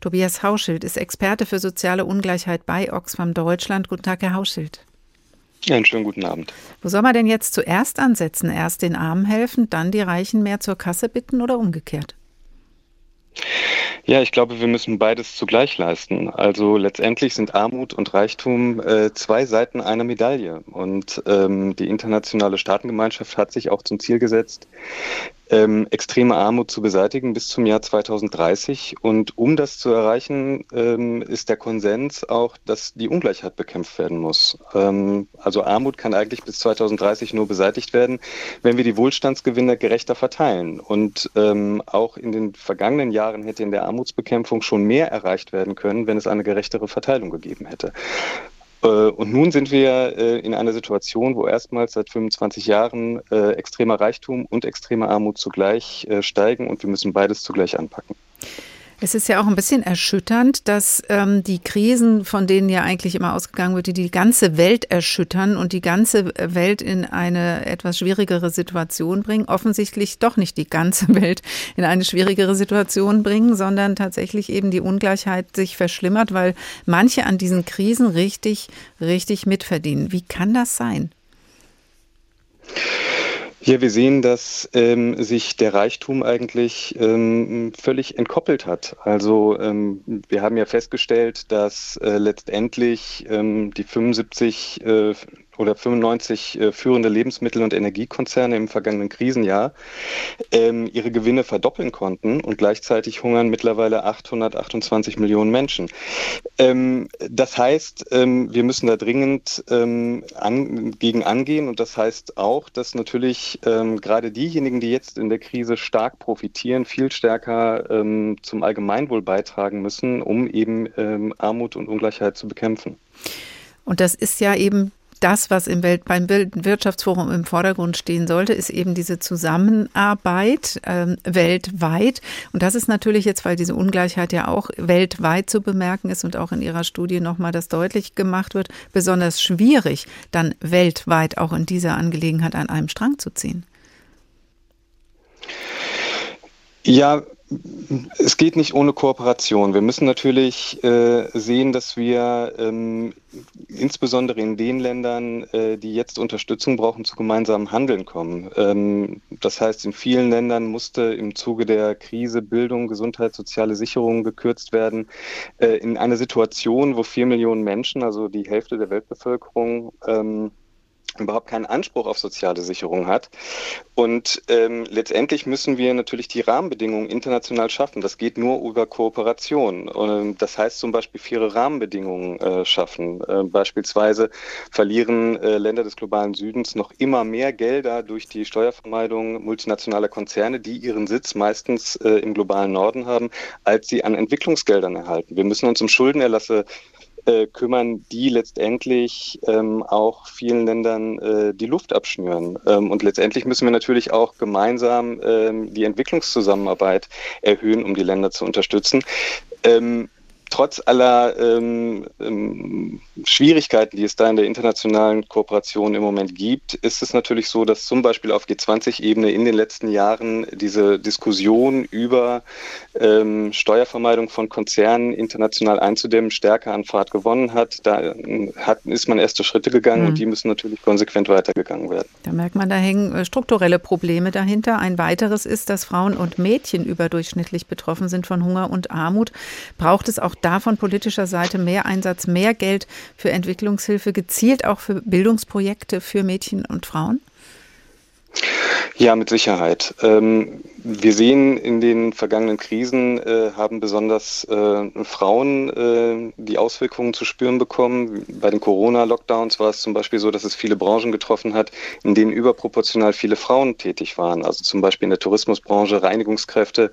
Tobias Hauschild ist Experte für soziale Ungleichheit bei Oxfam Deutschland. Guten Tag, Herr Hauschild. einen schönen guten Abend. Wo soll man denn jetzt zuerst ansetzen? Erst den Armen helfen, dann die Reichen mehr zur Kasse bitten oder umgekehrt? Ja, ich glaube, wir müssen beides zugleich leisten. Also letztendlich sind Armut und Reichtum äh, zwei Seiten einer Medaille. Und ähm, die internationale Staatengemeinschaft hat sich auch zum Ziel gesetzt, ähm, extreme Armut zu beseitigen bis zum Jahr 2030. Und um das zu erreichen, ähm, ist der Konsens auch, dass die Ungleichheit bekämpft werden muss. Ähm, also Armut kann eigentlich bis 2030 nur beseitigt werden, wenn wir die Wohlstandsgewinne gerechter verteilen. Und ähm, auch in den vergangenen Jahren hätte in der Armutsbekämpfung schon mehr erreicht werden können, wenn es eine gerechtere Verteilung gegeben hätte. Äh, und nun sind wir äh, in einer Situation, wo erstmals seit 25 Jahren äh, extremer Reichtum und extreme Armut zugleich steigen und wir müssen beides zugleich anpacken. Es ist ja auch ein bisschen erschütternd, dass ähm, die Krisen, von denen ja eigentlich immer ausgegangen wird, die die ganze Welt erschüttern und die ganze Welt in eine etwas schwierigere Situation bringen, offensichtlich doch nicht die ganze <laughs> Welt in eine schwierigere Situation bringen, sondern tatsächlich eben die Ungleichheit sich verschlimmert, weil manche an diesen Krisen richtig, richtig mitverdienen. Wie kann das sein? Ja, wir sehen, dass ähm, sich der Reichtum eigentlich ähm, völlig entkoppelt hat. Also ähm, wir haben ja festgestellt, dass äh, letztendlich ähm, die 75 äh, oder 95 äh, führende Lebensmittel- und Energiekonzerne im vergangenen Krisenjahr ähm, ihre Gewinne verdoppeln konnten und gleichzeitig hungern mittlerweile 828 Millionen Menschen. Ähm, das heißt, ähm, wir müssen da dringend ähm, an, gegen angehen und das heißt auch, dass natürlich ähm, gerade diejenigen, die jetzt in der Krise stark profitieren, viel stärker ähm, zum Allgemeinwohl beitragen müssen, um eben Armut und Ungleichheit zu bekämpfen. Und das ist ja eben das, was im Welt, beim Wirtschaftsforum im Vordergrund stehen sollte, ist eben diese Zusammenarbeit ähm, weltweit. Und das ist natürlich jetzt, weil diese Ungleichheit ja auch weltweit zu bemerken ist und auch in Ihrer Studie nochmal das deutlich gemacht wird, besonders schwierig, dann weltweit auch in dieser Angelegenheit an einem Strang zu ziehen. Ja, es geht nicht ohne Kooperation. Wir müssen natürlich äh, sehen, dass wir ähm, insbesondere in den Ländern, äh, die jetzt Unterstützung brauchen, zu gemeinsamen Handeln kommen. Ähm, das heißt, in vielen Ländern musste im Zuge der Krise Bildung, Gesundheit, soziale Sicherung gekürzt werden. Äh, in einer Situation, wo vier Millionen Menschen, also die Hälfte der Weltbevölkerung, ähm, überhaupt keinen Anspruch auf soziale Sicherung hat. Und ähm, letztendlich müssen wir natürlich die Rahmenbedingungen international schaffen. Das geht nur über Kooperation. Und das heißt zum Beispiel faire Rahmenbedingungen äh, schaffen. Äh, beispielsweise verlieren äh, Länder des globalen Südens noch immer mehr Gelder durch die Steuervermeidung multinationaler Konzerne, die ihren Sitz meistens äh, im globalen Norden haben, als sie an Entwicklungsgeldern erhalten. Wir müssen uns um Schuldenerlasse äh, kümmern, die letztendlich ähm, auch vielen Ländern äh, die Luft abschnüren. Ähm, und letztendlich müssen wir natürlich auch gemeinsam ähm, die Entwicklungszusammenarbeit erhöhen, um die Länder zu unterstützen. Ähm, trotz aller ähm, ähm, Schwierigkeiten, die es da in der internationalen Kooperation im Moment gibt, ist es natürlich so, dass zum Beispiel auf G20-Ebene in den letzten Jahren diese Diskussion über ähm, Steuervermeidung von Konzernen international einzudämmen stärker an Fahrt gewonnen hat. Da hat, ist man erste Schritte gegangen mhm. und die müssen natürlich konsequent weitergegangen werden. Da merkt man, da hängen äh, strukturelle Probleme dahinter. Ein weiteres ist, dass Frauen und Mädchen überdurchschnittlich betroffen sind von Hunger und Armut. Braucht es auch da von politischer Seite mehr Einsatz, mehr Geld für Entwicklungshilfe, gezielt auch für Bildungsprojekte für Mädchen und Frauen? Ja, mit Sicherheit. Ähm, wir sehen in den vergangenen Krisen äh, haben besonders äh, Frauen äh, die Auswirkungen zu spüren bekommen. Bei den Corona-Lockdowns war es zum Beispiel so, dass es viele Branchen getroffen hat, in denen überproportional viele Frauen tätig waren. Also zum Beispiel in der Tourismusbranche, Reinigungskräfte,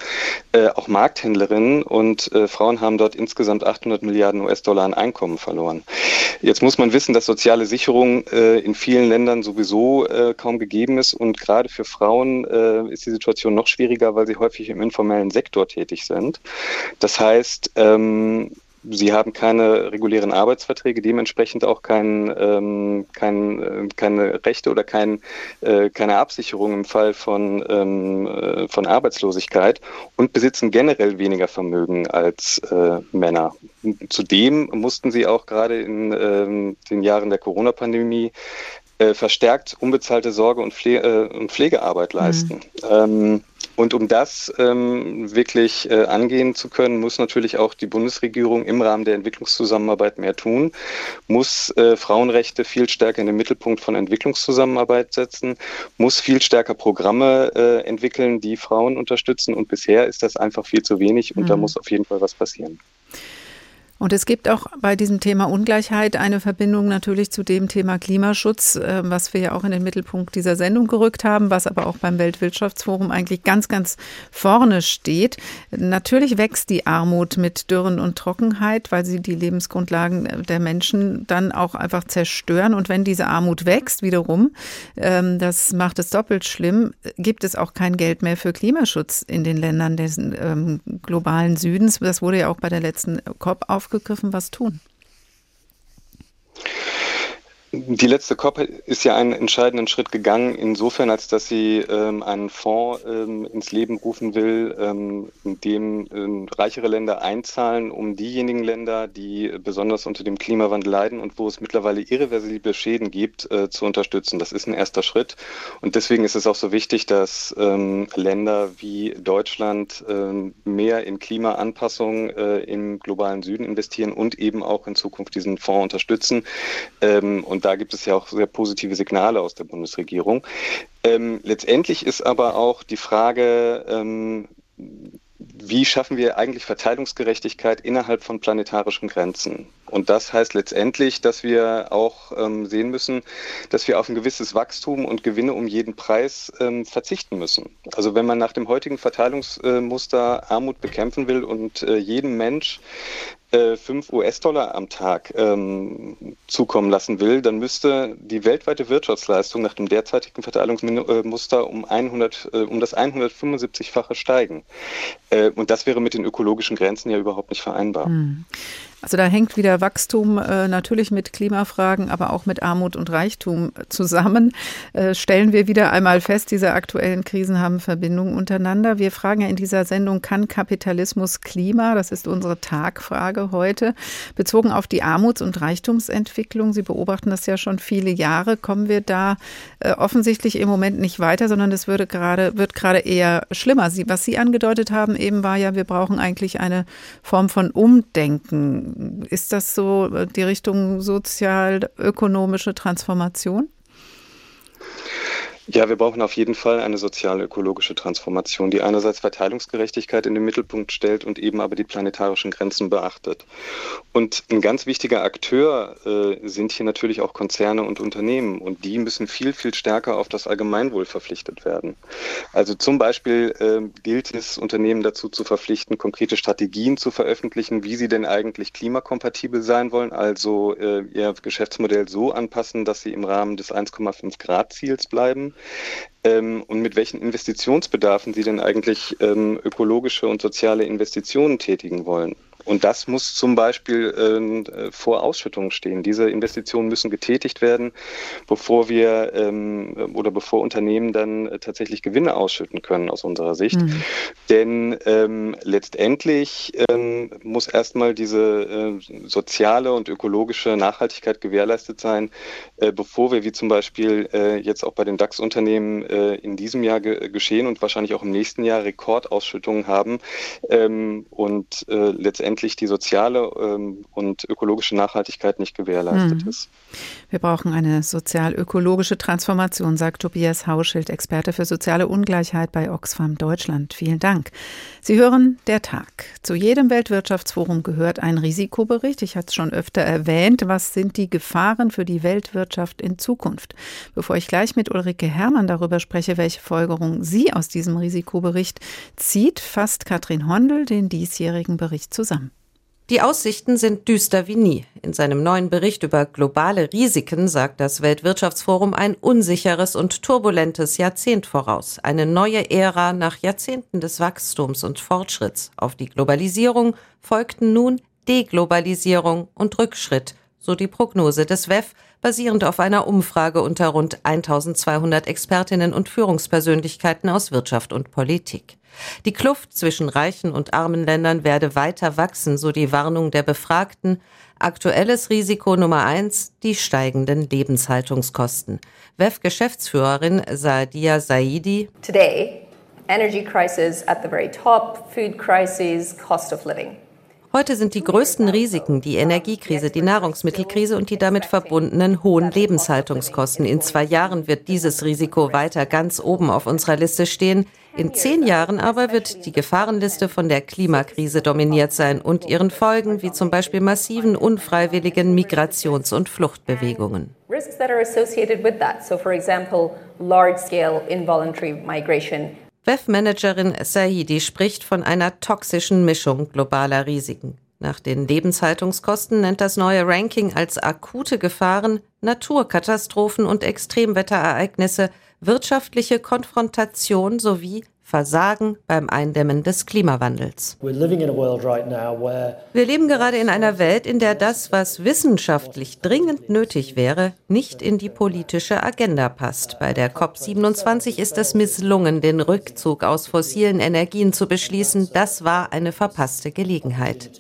auch Markthändlerinnen. Und Frauen haben dort insgesamt 800 Milliarden US-Dollar an Einkommen verloren. Jetzt muss man wissen, dass soziale Sicherung in vielen Ländern sowieso kaum gegeben ist. Und gerade für Frauen ist die Situation noch schwieriger schwieriger, weil sie häufig im informellen Sektor tätig sind. Das heißt, ähm, Sie haben keine regulären Arbeitsverträge, dementsprechend auch kein, ähm, kein, äh, keine Rechte oder kein, äh, keine Absicherung im Fall von, ähm, äh, von Arbeitslosigkeit und besitzen generell weniger Vermögen als äh, Männer. Zudem mussten sie auch gerade in ähm, den Jahren der Corona-Pandemie äh, verstärkt unbezahlte Sorge- und, Pfle äh, Pflegearbeit leisten. Mhm. Und um das ähm, wirklich äh, angehen zu können, muss natürlich auch die Bundesregierung im Rahmen der Entwicklungszusammenarbeit mehr tun, muss äh, Frauenrechte viel stärker in den Mittelpunkt von Entwicklungszusammenarbeit setzen, muss viel stärker Programme äh, entwickeln, die Frauen unterstützen. Und bisher ist das einfach viel zu wenig und mhm. da muss auf jeden Fall was passieren. Und es gibt auch bei diesem Thema Ungleichheit eine Verbindung natürlich zu dem Thema Klimaschutz, äh, was wir ja auch in den Mittelpunkt dieser Sendung gerückt haben, was aber auch beim Weltwirtschaftsforum eigentlich ganz, ganz vorne steht. Natürlich wächst die Armut mit Dürren und Trockenheit, weil sie die Lebensgrundlagen der Menschen dann auch einfach zerstören. Und wenn diese Armut wächst, wiederum, ähm, das macht es doppelt schlimm, gibt es auch kein Geld mehr für Klimaschutz in den Ländern des ähm, globalen Südens. Das wurde ja auch bei der letzten COP aufgegriffen aufgegriffen, was tun? Die letzte COP ist ja einen entscheidenden Schritt gegangen, insofern, als dass sie ähm, einen Fonds ähm, ins Leben rufen will, ähm, in dem ähm, reichere Länder einzahlen, um diejenigen Länder, die besonders unter dem Klimawandel leiden und wo es mittlerweile irreversible Schäden gibt, äh, zu unterstützen. Das ist ein erster Schritt. Und deswegen ist es auch so wichtig, dass ähm, Länder wie Deutschland äh, mehr in Klimaanpassung äh, im globalen Süden investieren und eben auch in Zukunft diesen Fonds unterstützen. Ähm, und da gibt es ja auch sehr positive Signale aus der Bundesregierung. Ähm, letztendlich ist aber auch die Frage, ähm, wie schaffen wir eigentlich Verteilungsgerechtigkeit innerhalb von planetarischen Grenzen? Und das heißt letztendlich, dass wir auch ähm, sehen müssen, dass wir auf ein gewisses Wachstum und Gewinne um jeden Preis ähm, verzichten müssen. Also wenn man nach dem heutigen Verteilungsmuster Armut bekämpfen will und äh, jedem Mensch 5 US-Dollar am Tag ähm, zukommen lassen will, dann müsste die weltweite Wirtschaftsleistung nach dem derzeitigen Verteilungsmuster um, 100, äh, um das 175-fache steigen. Äh, und das wäre mit den ökologischen Grenzen ja überhaupt nicht vereinbar. Hm. Also da hängt wieder Wachstum äh, natürlich mit Klimafragen, aber auch mit Armut und Reichtum zusammen. Äh, stellen wir wieder einmal fest, diese aktuellen Krisen haben Verbindungen untereinander. Wir fragen ja in dieser Sendung, kann Kapitalismus Klima? Das ist unsere Tagfrage heute. Bezogen auf die Armuts- und Reichtumsentwicklung, Sie beobachten das ja schon viele Jahre, kommen wir da äh, offensichtlich im Moment nicht weiter, sondern es würde gerade, wird gerade eher schlimmer. Sie, was Sie angedeutet haben eben war ja, wir brauchen eigentlich eine Form von Umdenken ist das so äh, die Richtung sozial-ökonomische Transformation? Ja, wir brauchen auf jeden Fall eine sozial-ökologische Transformation, die einerseits Verteilungsgerechtigkeit in den Mittelpunkt stellt und eben aber die planetarischen Grenzen beachtet. Und ein ganz wichtiger Akteur äh, sind hier natürlich auch Konzerne und Unternehmen und die müssen viel, viel stärker auf das Allgemeinwohl verpflichtet werden. Also zum Beispiel äh, gilt es, Unternehmen dazu zu verpflichten, konkrete Strategien zu veröffentlichen, wie sie denn eigentlich klimakompatibel sein wollen, also äh, ihr Geschäftsmodell so anpassen, dass sie im Rahmen des 1,5 Grad Ziels bleiben ähm, und mit welchen Investitionsbedarfen Sie denn eigentlich ähm, ökologische und soziale Investitionen tätigen wollen. Und das muss zum Beispiel äh, vor Ausschüttungen stehen. Diese Investitionen müssen getätigt werden, bevor wir ähm, oder bevor Unternehmen dann äh, tatsächlich Gewinne ausschütten können aus unserer Sicht. Mhm. Denn ähm, letztendlich ähm, muss erstmal diese äh, soziale und ökologische Nachhaltigkeit gewährleistet sein, äh, bevor wir wie zum Beispiel äh, jetzt auch bei den DAX-Unternehmen äh, in diesem Jahr ge geschehen und wahrscheinlich auch im nächsten Jahr Rekordausschüttungen haben ähm, und letztendlich letztendlich die soziale ähm, und ökologische Nachhaltigkeit nicht gewährleistet mhm. ist. Wir brauchen eine sozial-ökologische Transformation, sagt Tobias Hauschild, Experte für soziale Ungleichheit bei Oxfam Deutschland. Vielen Dank. Sie hören der Tag. Zu jedem Weltwirtschaftsforum gehört ein Risikobericht. Ich hatte es schon öfter erwähnt. Was sind die Gefahren für die Weltwirtschaft in Zukunft? Bevor ich gleich mit Ulrike Herrmann darüber spreche, welche Folgerungen sie aus diesem Risikobericht zieht, fasst Katrin Hondel den diesjährigen Bericht zusammen. Die Aussichten sind düster wie nie. In seinem neuen Bericht über globale Risiken sagt das Weltwirtschaftsforum ein unsicheres und turbulentes Jahrzehnt voraus. Eine neue Ära nach Jahrzehnten des Wachstums und Fortschritts. Auf die Globalisierung folgten nun Deglobalisierung und Rückschritt, so die Prognose des WEF, basierend auf einer Umfrage unter rund 1200 Expertinnen und Führungspersönlichkeiten aus Wirtschaft und Politik. Die Kluft zwischen reichen und armen Ländern werde weiter wachsen, so die Warnung der Befragten. Aktuelles Risiko Nummer eins, die steigenden Lebenshaltungskosten. WEF-Geschäftsführerin Saadia Saidi. Today, energy crisis at the very top, food crisis, cost of living. Heute sind die größten Risiken die Energiekrise, die Nahrungsmittelkrise und die damit verbundenen hohen Lebenshaltungskosten. In zwei Jahren wird dieses Risiko weiter ganz oben auf unserer Liste stehen. In zehn Jahren aber wird die Gefahrenliste von der Klimakrise dominiert sein und ihren Folgen, wie zum Beispiel massiven unfreiwilligen Migrations- und Fluchtbewegungen. Risks that are associated with that, so for example, large-scale involuntary migration. WEF-Managerin Saidi spricht von einer toxischen Mischung globaler Risiken. Nach den Lebenshaltungskosten nennt das neue Ranking als akute Gefahren Naturkatastrophen und Extremwetterereignisse, wirtschaftliche Konfrontation sowie Versagen beim Eindämmen des Klimawandels. Wir leben gerade in einer Welt, in der das, was wissenschaftlich dringend nötig wäre, nicht in die politische Agenda passt. Bei der COP27 ist es misslungen, den Rückzug aus fossilen Energien zu beschließen. Das war eine verpasste Gelegenheit.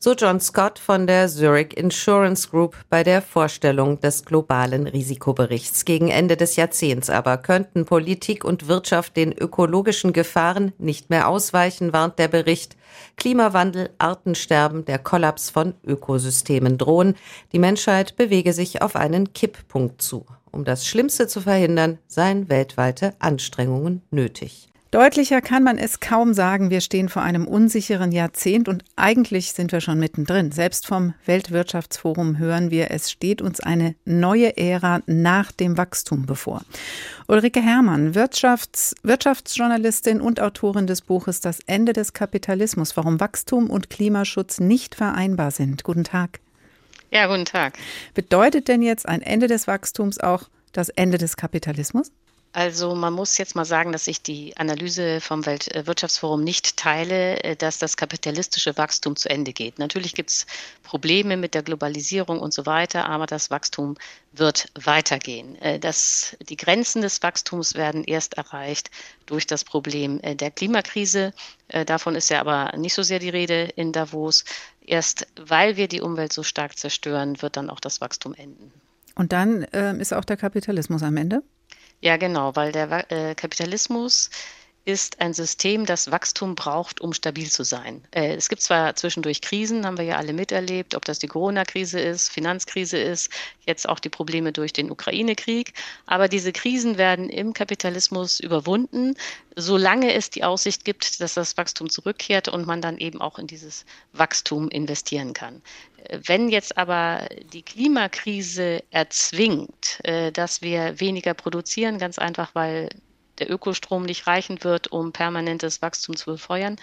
So John Scott von der Zurich Insurance Group bei der Vorstellung des globalen Risikoberichts. Gegen Ende des Jahrzehnts aber könnten Politik und Wirtschaft den ökologischen Gefahren nicht mehr ausweichen, warnt der Bericht. Klimawandel, Artensterben, der Kollaps von Ökosystemen drohen. Die Menschheit bewege sich auf einen Kipppunkt zu. Um das Schlimmste zu verhindern, seien weltweite Anstrengungen nötig. Deutlicher kann man es kaum sagen. Wir stehen vor einem unsicheren Jahrzehnt und eigentlich sind wir schon mittendrin. Selbst vom Weltwirtschaftsforum hören wir, es steht uns eine neue Ära nach dem Wachstum bevor. Ulrike Herrmann, Wirtschafts Wirtschaftsjournalistin und Autorin des Buches Das Ende des Kapitalismus, warum Wachstum und Klimaschutz nicht vereinbar sind. Guten Tag. Ja, guten Tag. Bedeutet denn jetzt ein Ende des Wachstums auch das Ende des Kapitalismus? Also man muss jetzt mal sagen, dass ich die Analyse vom Weltwirtschaftsforum nicht teile, äh, dass das kapitalistische Wachstum zu Ende geht. Natürlich gibt es Probleme mit der Globalisierung und so weiter, aber das Wachstum wird weitergehen. Äh, das, die Grenzen des Wachstums werden erst erreicht durch das Problem äh, der Klimakrise. Davon ist ja aber nicht so sehr die Rede in Davos. Erst weil wir die Umwelt so stark zerstören, wird dann auch das Wachstum enden. Und dann äh, ist auch der Kapitalismus am Ende? Ja, genau, weil der äh, Kapitalismus ist ein System, das Wachstum braucht, um stabil zu sein. Äh, es gibt zwar zwischendurch Krisen, haben wir ja alle miterlebt, ob das die Corona-Krise ist, Finanzkrise ist, jetzt auch die Probleme durch den Ukraine-Krieg, aber diese Krisen werden im Kapitalismus überwunden, solange es die Aussicht gibt, dass das Wachstum zurückkehrt und man dann eben auch in dieses Wachstum investieren kann. Wenn jetzt aber die Klimakrise erzwingt, äh, dass wir weniger produzieren, ganz einfach, weil der Ökostrom nicht reichen wird, um permanentes Wachstum zu befeuern,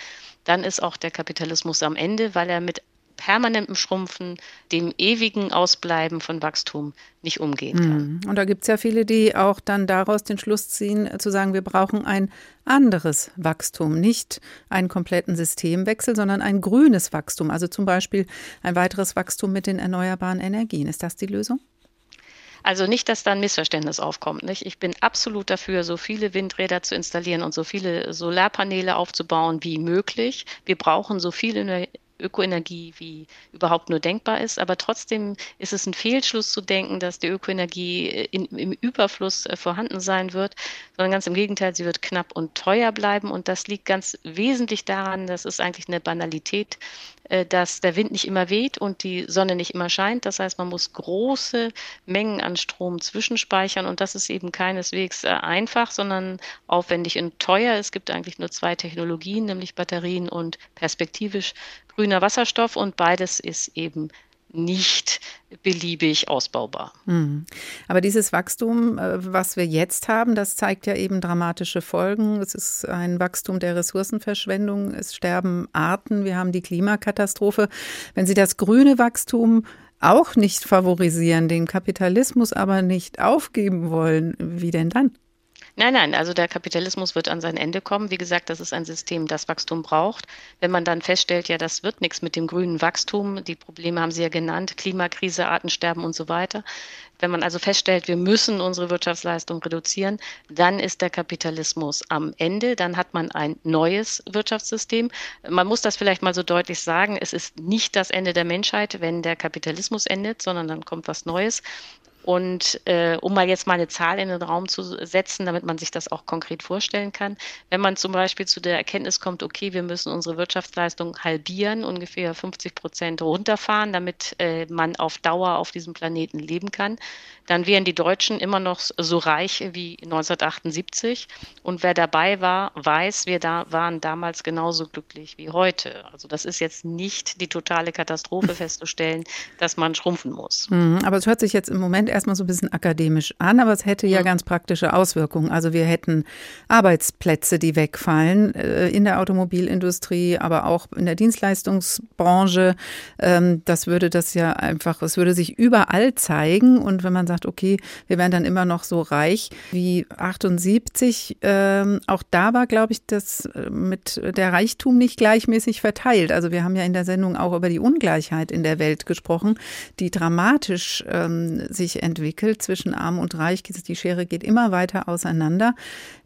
dann ist auch der Kapitalismus am Ende, weil er mit permanentem Schrumpfen, dem ewigen Ausbleiben von Wachstum nicht umgehen kann. Mhm. Und da gibt es ja viele, die auch dann daraus den Schluss ziehen, äh, zu sagen, wir brauchen ein anderes Wachstum, nicht einen kompletten Systemwechsel, sondern ein grünes Wachstum, also zum Beispiel ein weiteres Wachstum mit den erneuerbaren Energien. Ist das die Lösung? Also nicht, dass da ein Missverständnis aufkommt. Nicht? Ich bin absolut dafür, so viele Windräder zu installieren und so viele Solarpaneele aufzubauen wie möglich. Wir brauchen so viel Ökoenergie wie überhaupt nur denkbar ist. Aber trotzdem ist es ein Fehlschluss zu denken, dass die Ökoenergie in, im Überfluss äh, vorhanden sein wird, sondern ganz im Gegenteil, sie wird knapp und teuer bleiben. Und das liegt ganz wesentlich daran, das ist eigentlich eine Banalität, äh, dass der Wind nicht immer weht und die Sonne nicht immer scheint. Das heißt, man muss große Mengen an Strom zwischenspeichern und das ist eben keineswegs äh, einfach, sondern aufwendig und teuer. Es gibt eigentlich nur zwei Technologien, nämlich Batterien und perspektivisch grüner Wasserstoff und beides ist eben nicht beliebig ausbaubar. Hm. Aber dieses Wachstum, äh, was wir jetzt haben, das zeigt ja eben dramatische Folgen. Es ist ein Wachstum der Ressourcenverschwendung, es sterben Arten, wir haben die Klimakatastrophe. Wenn Sie das grüne Wachstum auch nicht favorisieren, den Kapitalismus aber nicht aufgeben wollen, wie denn dann? Nein, nein, also der Kapitalismus wird an sein Ende kommen. Wie gesagt, das ist ein System, das Wachstum braucht. Wenn man dann feststellt, ja, das wird nichts mit dem grünen Wachstum, die Probleme haben Sie ja genannt, Klimakrise, Artensterben und so weiter. Wenn man also feststellt, wir müssen unsere Wirtschaftsleistung reduzieren, dann ist der Kapitalismus am Ende, dann hat man ein neues Wirtschaftssystem. Man muss das vielleicht mal so deutlich sagen, es ist nicht das Ende der Menschheit, wenn der Kapitalismus endet, sondern dann kommt was Neues. Und äh, um mal jetzt mal eine Zahl in den Raum zu setzen, damit man sich das auch konkret vorstellen kann, wenn man zum Beispiel zu der Erkenntnis kommt, okay, wir müssen unsere Wirtschaftsleistung halbieren, ungefähr 50 Prozent runterfahren, damit äh, man auf Dauer auf diesem Planeten leben kann, dann wären die Deutschen immer noch so reich wie 1978. Und wer dabei war, weiß, wir da waren damals genauso glücklich wie heute. Also das ist jetzt nicht die totale Katastrophe <laughs> festzustellen, dass man schrumpfen muss. Mhm, aber es hört sich jetzt im Moment erstmal so ein bisschen akademisch an, aber es hätte ja ganz praktische Auswirkungen. Also wir hätten Arbeitsplätze, die wegfallen äh, in der Automobilindustrie, aber auch in der Dienstleistungsbranche. Ähm, das würde das ja einfach, es würde sich überall zeigen. Und wenn man sagt, okay, wir wären dann immer noch so reich wie 78, ähm, auch da war, glaube ich, das äh, mit der Reichtum nicht gleichmäßig verteilt. Also wir haben ja in der Sendung auch über die Ungleichheit in der Welt gesprochen, die dramatisch ähm, sich entwickelt zwischen Arm und Reich. Die Schere geht immer weiter auseinander.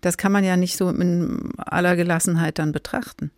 Das kann man ja nicht so in aller Gelassenheit dann betrachten.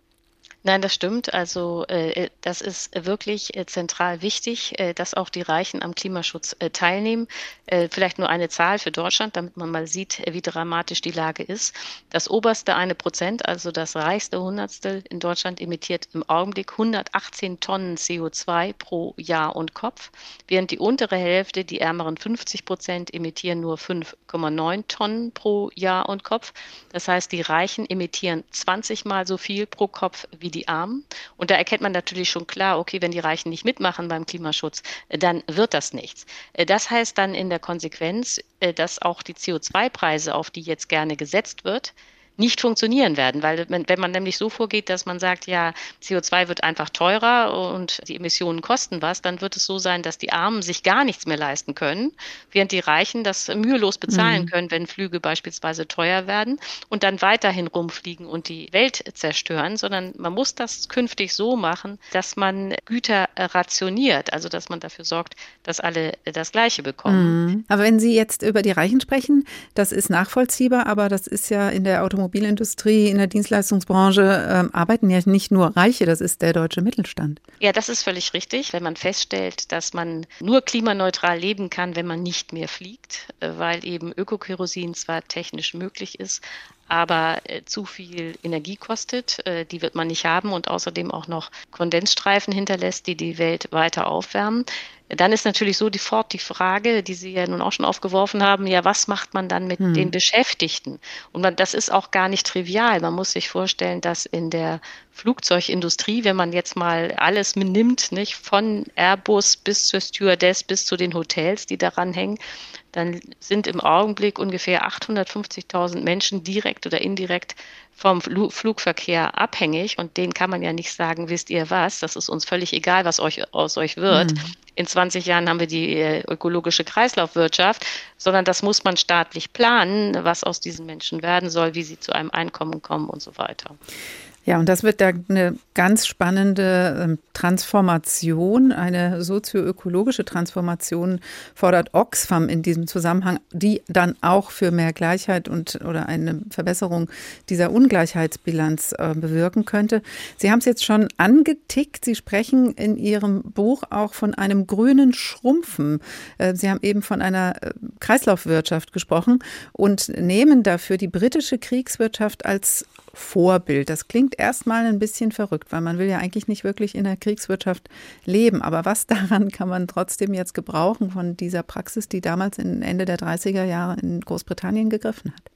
Nein, das stimmt. Also äh, das ist wirklich äh, zentral wichtig, äh, dass auch die Reichen am Klimaschutz äh, teilnehmen. Äh, vielleicht nur eine Zahl für Deutschland, damit man mal sieht, äh, wie dramatisch die Lage ist. Das oberste eine Prozent, also das reichste Hundertstel in Deutschland, emittiert im Augenblick 118 Tonnen CO2 pro Jahr und Kopf, während die untere Hälfte, die ärmeren 50 Prozent, emittieren nur 5,9 Tonnen pro Jahr und Kopf. Das heißt, die Reichen emittieren 20 mal so viel pro Kopf wie die Armen. Und da erkennt man natürlich schon klar, okay, wenn die Reichen nicht mitmachen beim Klimaschutz, äh, dann wird das nichts. Äh, das heißt dann in der Konsequenz, äh, dass auch die CO2-Preise, auf die jetzt gerne gesetzt wird, nicht funktionieren werden, weil wenn man nämlich so vorgeht, dass man sagt, ja, CO2 wird einfach teurer und die Emissionen kosten was, dann wird es so sein, dass die Armen sich gar nichts mehr leisten können, während die Reichen das mühelos bezahlen mhm. können, wenn Flüge beispielsweise teuer werden und dann weiterhin rumfliegen und die Welt zerstören, sondern man muss das künftig so machen, dass man Güter rationiert, also dass man dafür sorgt, dass alle das Gleiche bekommen. Mhm. Aber wenn Sie jetzt über die Reichen sprechen, das ist nachvollziehbar, aber das ist ja in der Automobil Automobilindustrie, in der Dienstleistungsbranche ähm, arbeiten ja nicht nur Reiche, das ist der deutsche Mittelstand. Ja, das ist völlig richtig, wenn man feststellt, dass man nur klimaneutral leben kann, wenn man nicht mehr fliegt, äh, weil eben Ökokerosin zwar technisch möglich ist, aber äh, zu viel Energie kostet. Äh, die wird man nicht haben und außerdem auch noch Kondensstreifen hinterlässt, die die Welt weiter aufwärmen. Dann ist natürlich so sofort die Frage, die Sie ja nun auch schon aufgeworfen haben, ja, was macht man dann mit hm. den Beschäftigten? Und man, das ist auch gar nicht trivial. Man muss sich vorstellen, dass in der Flugzeugindustrie, wenn man jetzt mal alles nimmt, nicht von Airbus bis zur Stewardess bis zu den Hotels, die daran hängen, dann sind im Augenblick ungefähr 850.000 Menschen direkt oder indirekt vom Flugverkehr abhängig und denen kann man ja nicht sagen, wisst ihr was, das ist uns völlig egal, was euch aus euch wird. Mhm. In 20 Jahren haben wir die äh, ökologische Kreislaufwirtschaft, sondern das muss man staatlich planen, was aus diesen Menschen werden soll, wie sie zu einem Einkommen kommen und so weiter. Ja, und das wird da eine ganz spannende ähm, Transformation, eine sozioökologische Transformation fordert Oxfam in diesem Zusammenhang, die dann auch für mehr Gleichheit und oder eine Verbesserung dieser Ungleichheitsbilanz äh, bewirken könnte. Sie haben es jetzt schon angetickt. Sie sprechen in Ihrem Buch auch von einem grünen Schrumpfen. Äh, Sie haben eben von einer äh, Kreislaufwirtschaft gesprochen und nehmen dafür die britische Kriegswirtschaft als Vorbild. Das klingt erstmal ein bisschen verrückt, weil man will ja eigentlich nicht wirklich in der Kriegswirtschaft leben. Aber was <laughs> daran kann man trotzdem jetzt gebrauchen von dieser Praxis, die damals Ende der 30er Jahre in Großbritannien gegriffen hat?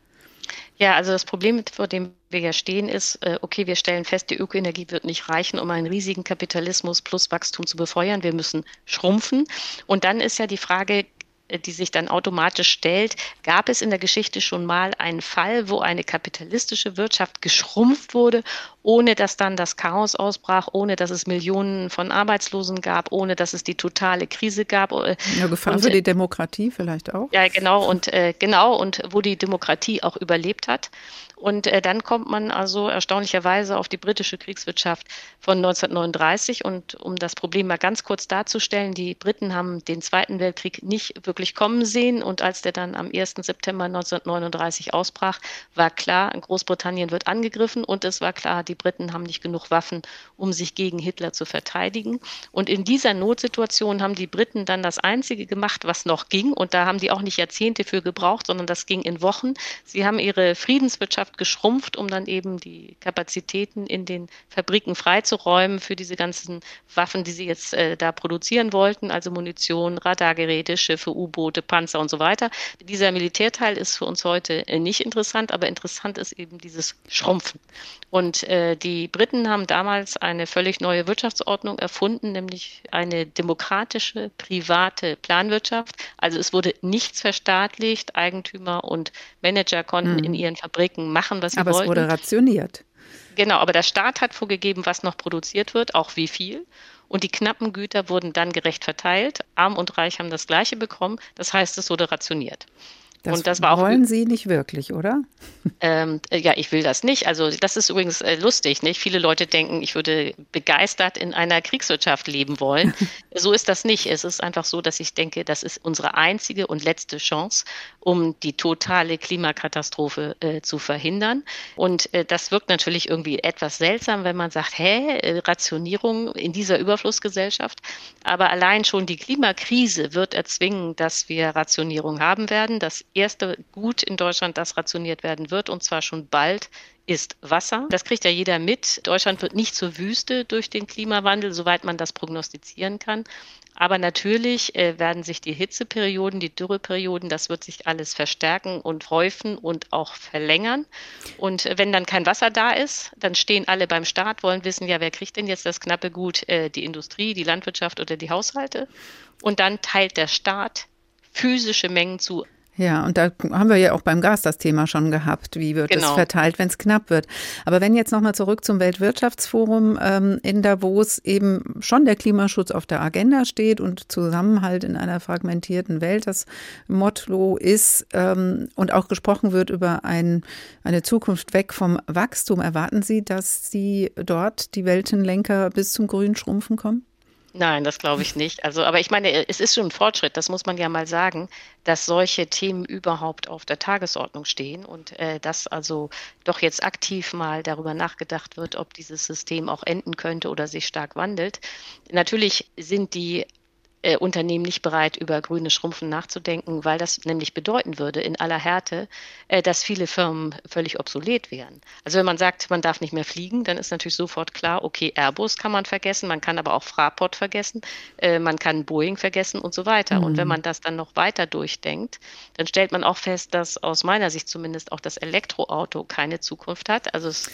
Ja, also das Problem, vor dem wir ja stehen, ist, äh, okay, wir stellen fest, die Ökoenergie wird nicht reichen, um einen riesigen Kapitalismus plus Wachstum zu befeuern. Wir müssen schrumpfen. Und dann ist ja die Frage, die sich dann automatisch stellt, gab es in der Geschichte schon mal einen Fall, wo eine kapitalistische Wirtschaft geschrumpft wurde, ohne dass dann das Chaos ausbrach, ohne dass es Millionen von Arbeitslosen gab, ohne dass es die totale Krise gab. Äh, ja, Gefahr und, für die Demokratie vielleicht auch. Ja, genau und äh, genau und wo die Demokratie auch überlebt hat. Und äh, dann kommt man also erstaunlicherweise auf die britische Kriegswirtschaft von 1939. Und um das Problem mal ganz kurz darzustellen, die Briten haben den Zweiten Weltkrieg nicht wirklich kommen sehen. Und als der dann am 1. September 1939 ausbrach, war klar, Großbritannien wird angegriffen. Und es war klar, die Briten haben nicht genug Waffen, um sich gegen Hitler zu verteidigen. Und in dieser Notsituation haben die Briten dann das Einzige gemacht, was noch ging. Und da haben die auch nicht Jahrzehnte für gebraucht, sondern das ging in Wochen. Sie haben ihre Friedenswirtschaft Wirtschaft geschrumpft, um dann eben die Kapazitäten in den Fabriken freizuräumen für diese ganzen Waffen, die sie jetzt äh, da produzieren wollten, also Munition, Radargeräte, Schiffe, U-Boote, Panzer und so weiter. Dieser Militärteil ist für uns heute äh, nicht interessant, aber interessant ist eben dieses Schrumpfen. Und äh, die Briten haben damals eine völlig neue Wirtschaftsordnung erfunden, nämlich eine demokratische, private Planwirtschaft. Also es wurde nichts verstaatlicht, Eigentümer und Manager konnten hm. in ihren Fabriken machen, was sie aber wollten. Aber es wurde rationiert. Genau, aber der Staat hat vorgegeben, was noch produziert wird, auch wie viel. Und die knappen Güter wurden dann gerecht verteilt. Arm und Reich haben das Gleiche bekommen. Das heißt, es wurde rationiert. Das, und das war auch, wollen Sie nicht wirklich, oder? Ähm, äh, ja, ich will das nicht. Also das ist übrigens äh, lustig. Nicht? Viele Leute denken, ich würde begeistert in einer Kriegswirtschaft leben wollen. <laughs> so ist das nicht. Es ist einfach so, dass ich denke, das ist unsere einzige und letzte Chance, um die totale Klimakatastrophe äh, zu verhindern. Und äh, das wirkt natürlich irgendwie etwas seltsam, wenn man sagt, hä, äh, Rationierung in dieser Überflussgesellschaft. Aber allein schon die Klimakrise wird erzwingen, dass wir Rationierung haben werden. Das erste Gut in Deutschland, das rationiert werden wird, und zwar schon bald, ist Wasser. Das kriegt ja jeder mit. Deutschland wird nicht zur Wüste durch den Klimawandel, soweit man das prognostizieren kann. Aber natürlich äh, werden sich die Hitzeperioden, die Dürreperioden, das wird sich alles verstärken und häufen und auch verlängern. Und äh, wenn dann kein Wasser da ist, dann stehen alle beim Staat, wollen wissen, ja, wer kriegt denn jetzt das knappe Gut? Äh, die Industrie, die Landwirtschaft oder die Haushalte? Und dann teilt der Staat physische Mengen zu ja, und da haben wir ja auch beim Gas das Thema schon gehabt. Wie wird genau. es verteilt, wenn es knapp wird? Aber wenn jetzt nochmal zurück zum Weltwirtschaftsforum ähm, in Davos eben schon der Klimaschutz auf der Agenda steht und Zusammenhalt in einer fragmentierten Welt das Motto ist ähm, und auch gesprochen wird über ein, eine Zukunft weg vom Wachstum, erwarten Sie, dass Sie dort die Weltenlenker bis zum grünen Schrumpfen kommen? Nein, das glaube ich nicht. Also, aber ich meine, es ist schon ein Fortschritt, das muss man ja mal sagen, dass solche Themen überhaupt auf der Tagesordnung stehen und äh, dass also doch jetzt aktiv mal darüber nachgedacht wird, ob dieses System auch enden könnte oder sich stark wandelt. Natürlich sind die äh, Unternehmen nicht bereit, über grüne Schrumpfen nachzudenken, weil das nämlich bedeuten würde in aller Härte, äh, dass viele Firmen völlig obsolet wären. Also wenn man sagt, man darf nicht mehr fliegen, dann ist natürlich sofort klar, okay, Airbus kann man vergessen, man kann aber auch Fraport vergessen, äh, man kann Boeing vergessen und so weiter. Mhm. Und wenn mhm. man das dann noch weiter durchdenkt, dann stellt man auch fest, dass aus meiner Sicht zumindest auch das Elektroauto keine Zukunft hat. Also es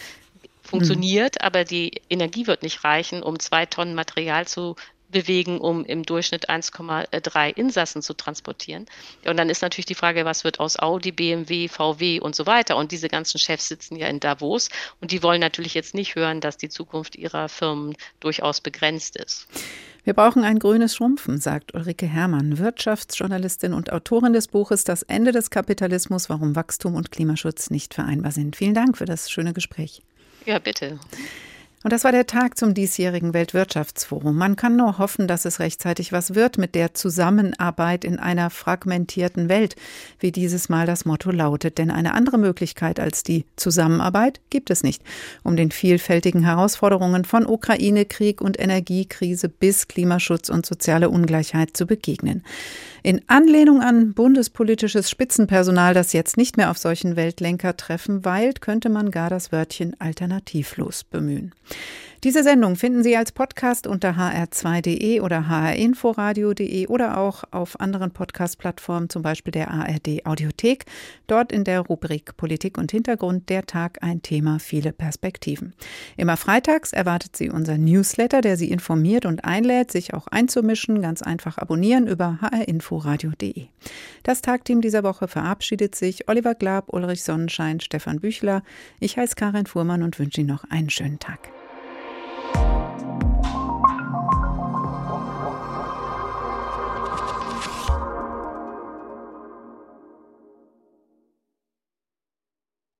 funktioniert, mhm. aber die Energie wird nicht reichen, um zwei Tonnen Material zu bewegen, um im Durchschnitt 1,3 Insassen zu transportieren. Und dann ist natürlich die Frage, was wird aus Audi, BMW, VW und so weiter. Und diese ganzen Chefs sitzen ja in Davos und die wollen natürlich jetzt nicht hören, dass die Zukunft ihrer Firmen durchaus begrenzt ist. Wir brauchen ein grünes Schrumpfen, sagt Ulrike Herrmann, Wirtschaftsjournalistin und Autorin des Buches Das Ende des Kapitalismus, warum Wachstum und Klimaschutz nicht vereinbar sind. Vielen Dank für das schöne Gespräch. Ja, bitte. Und das war der Tag zum diesjährigen Weltwirtschaftsforum. Man kann nur hoffen, dass es rechtzeitig was wird mit der Zusammenarbeit in einer fragmentierten Welt, wie dieses Mal das Motto lautet. Denn eine andere Möglichkeit als die Zusammenarbeit gibt es nicht, um den vielfältigen Herausforderungen von Ukraine, Krieg und Energiekrise bis Klimaschutz und soziale Ungleichheit zu begegnen. In Anlehnung an bundespolitisches Spitzenpersonal, das jetzt nicht mehr auf solchen Weltlenkertreffen weilt, könnte man gar das Wörtchen alternativlos bemühen. Diese Sendung finden Sie als Podcast unter hr2.de oder hrinforadio.de oder auch auf anderen Podcast-Plattformen, zum Beispiel der ARD Audiothek. Dort in der Rubrik Politik und Hintergrund der Tag ein Thema, viele Perspektiven. Immer freitags erwartet Sie unser Newsletter, der Sie informiert und einlädt, sich auch einzumischen. Ganz einfach abonnieren über hrinforadio.de. Das Tagteam dieser Woche verabschiedet sich. Oliver Glab, Ulrich Sonnenschein, Stefan Büchler. Ich heiße Karin Fuhrmann und wünsche Ihnen noch einen schönen Tag.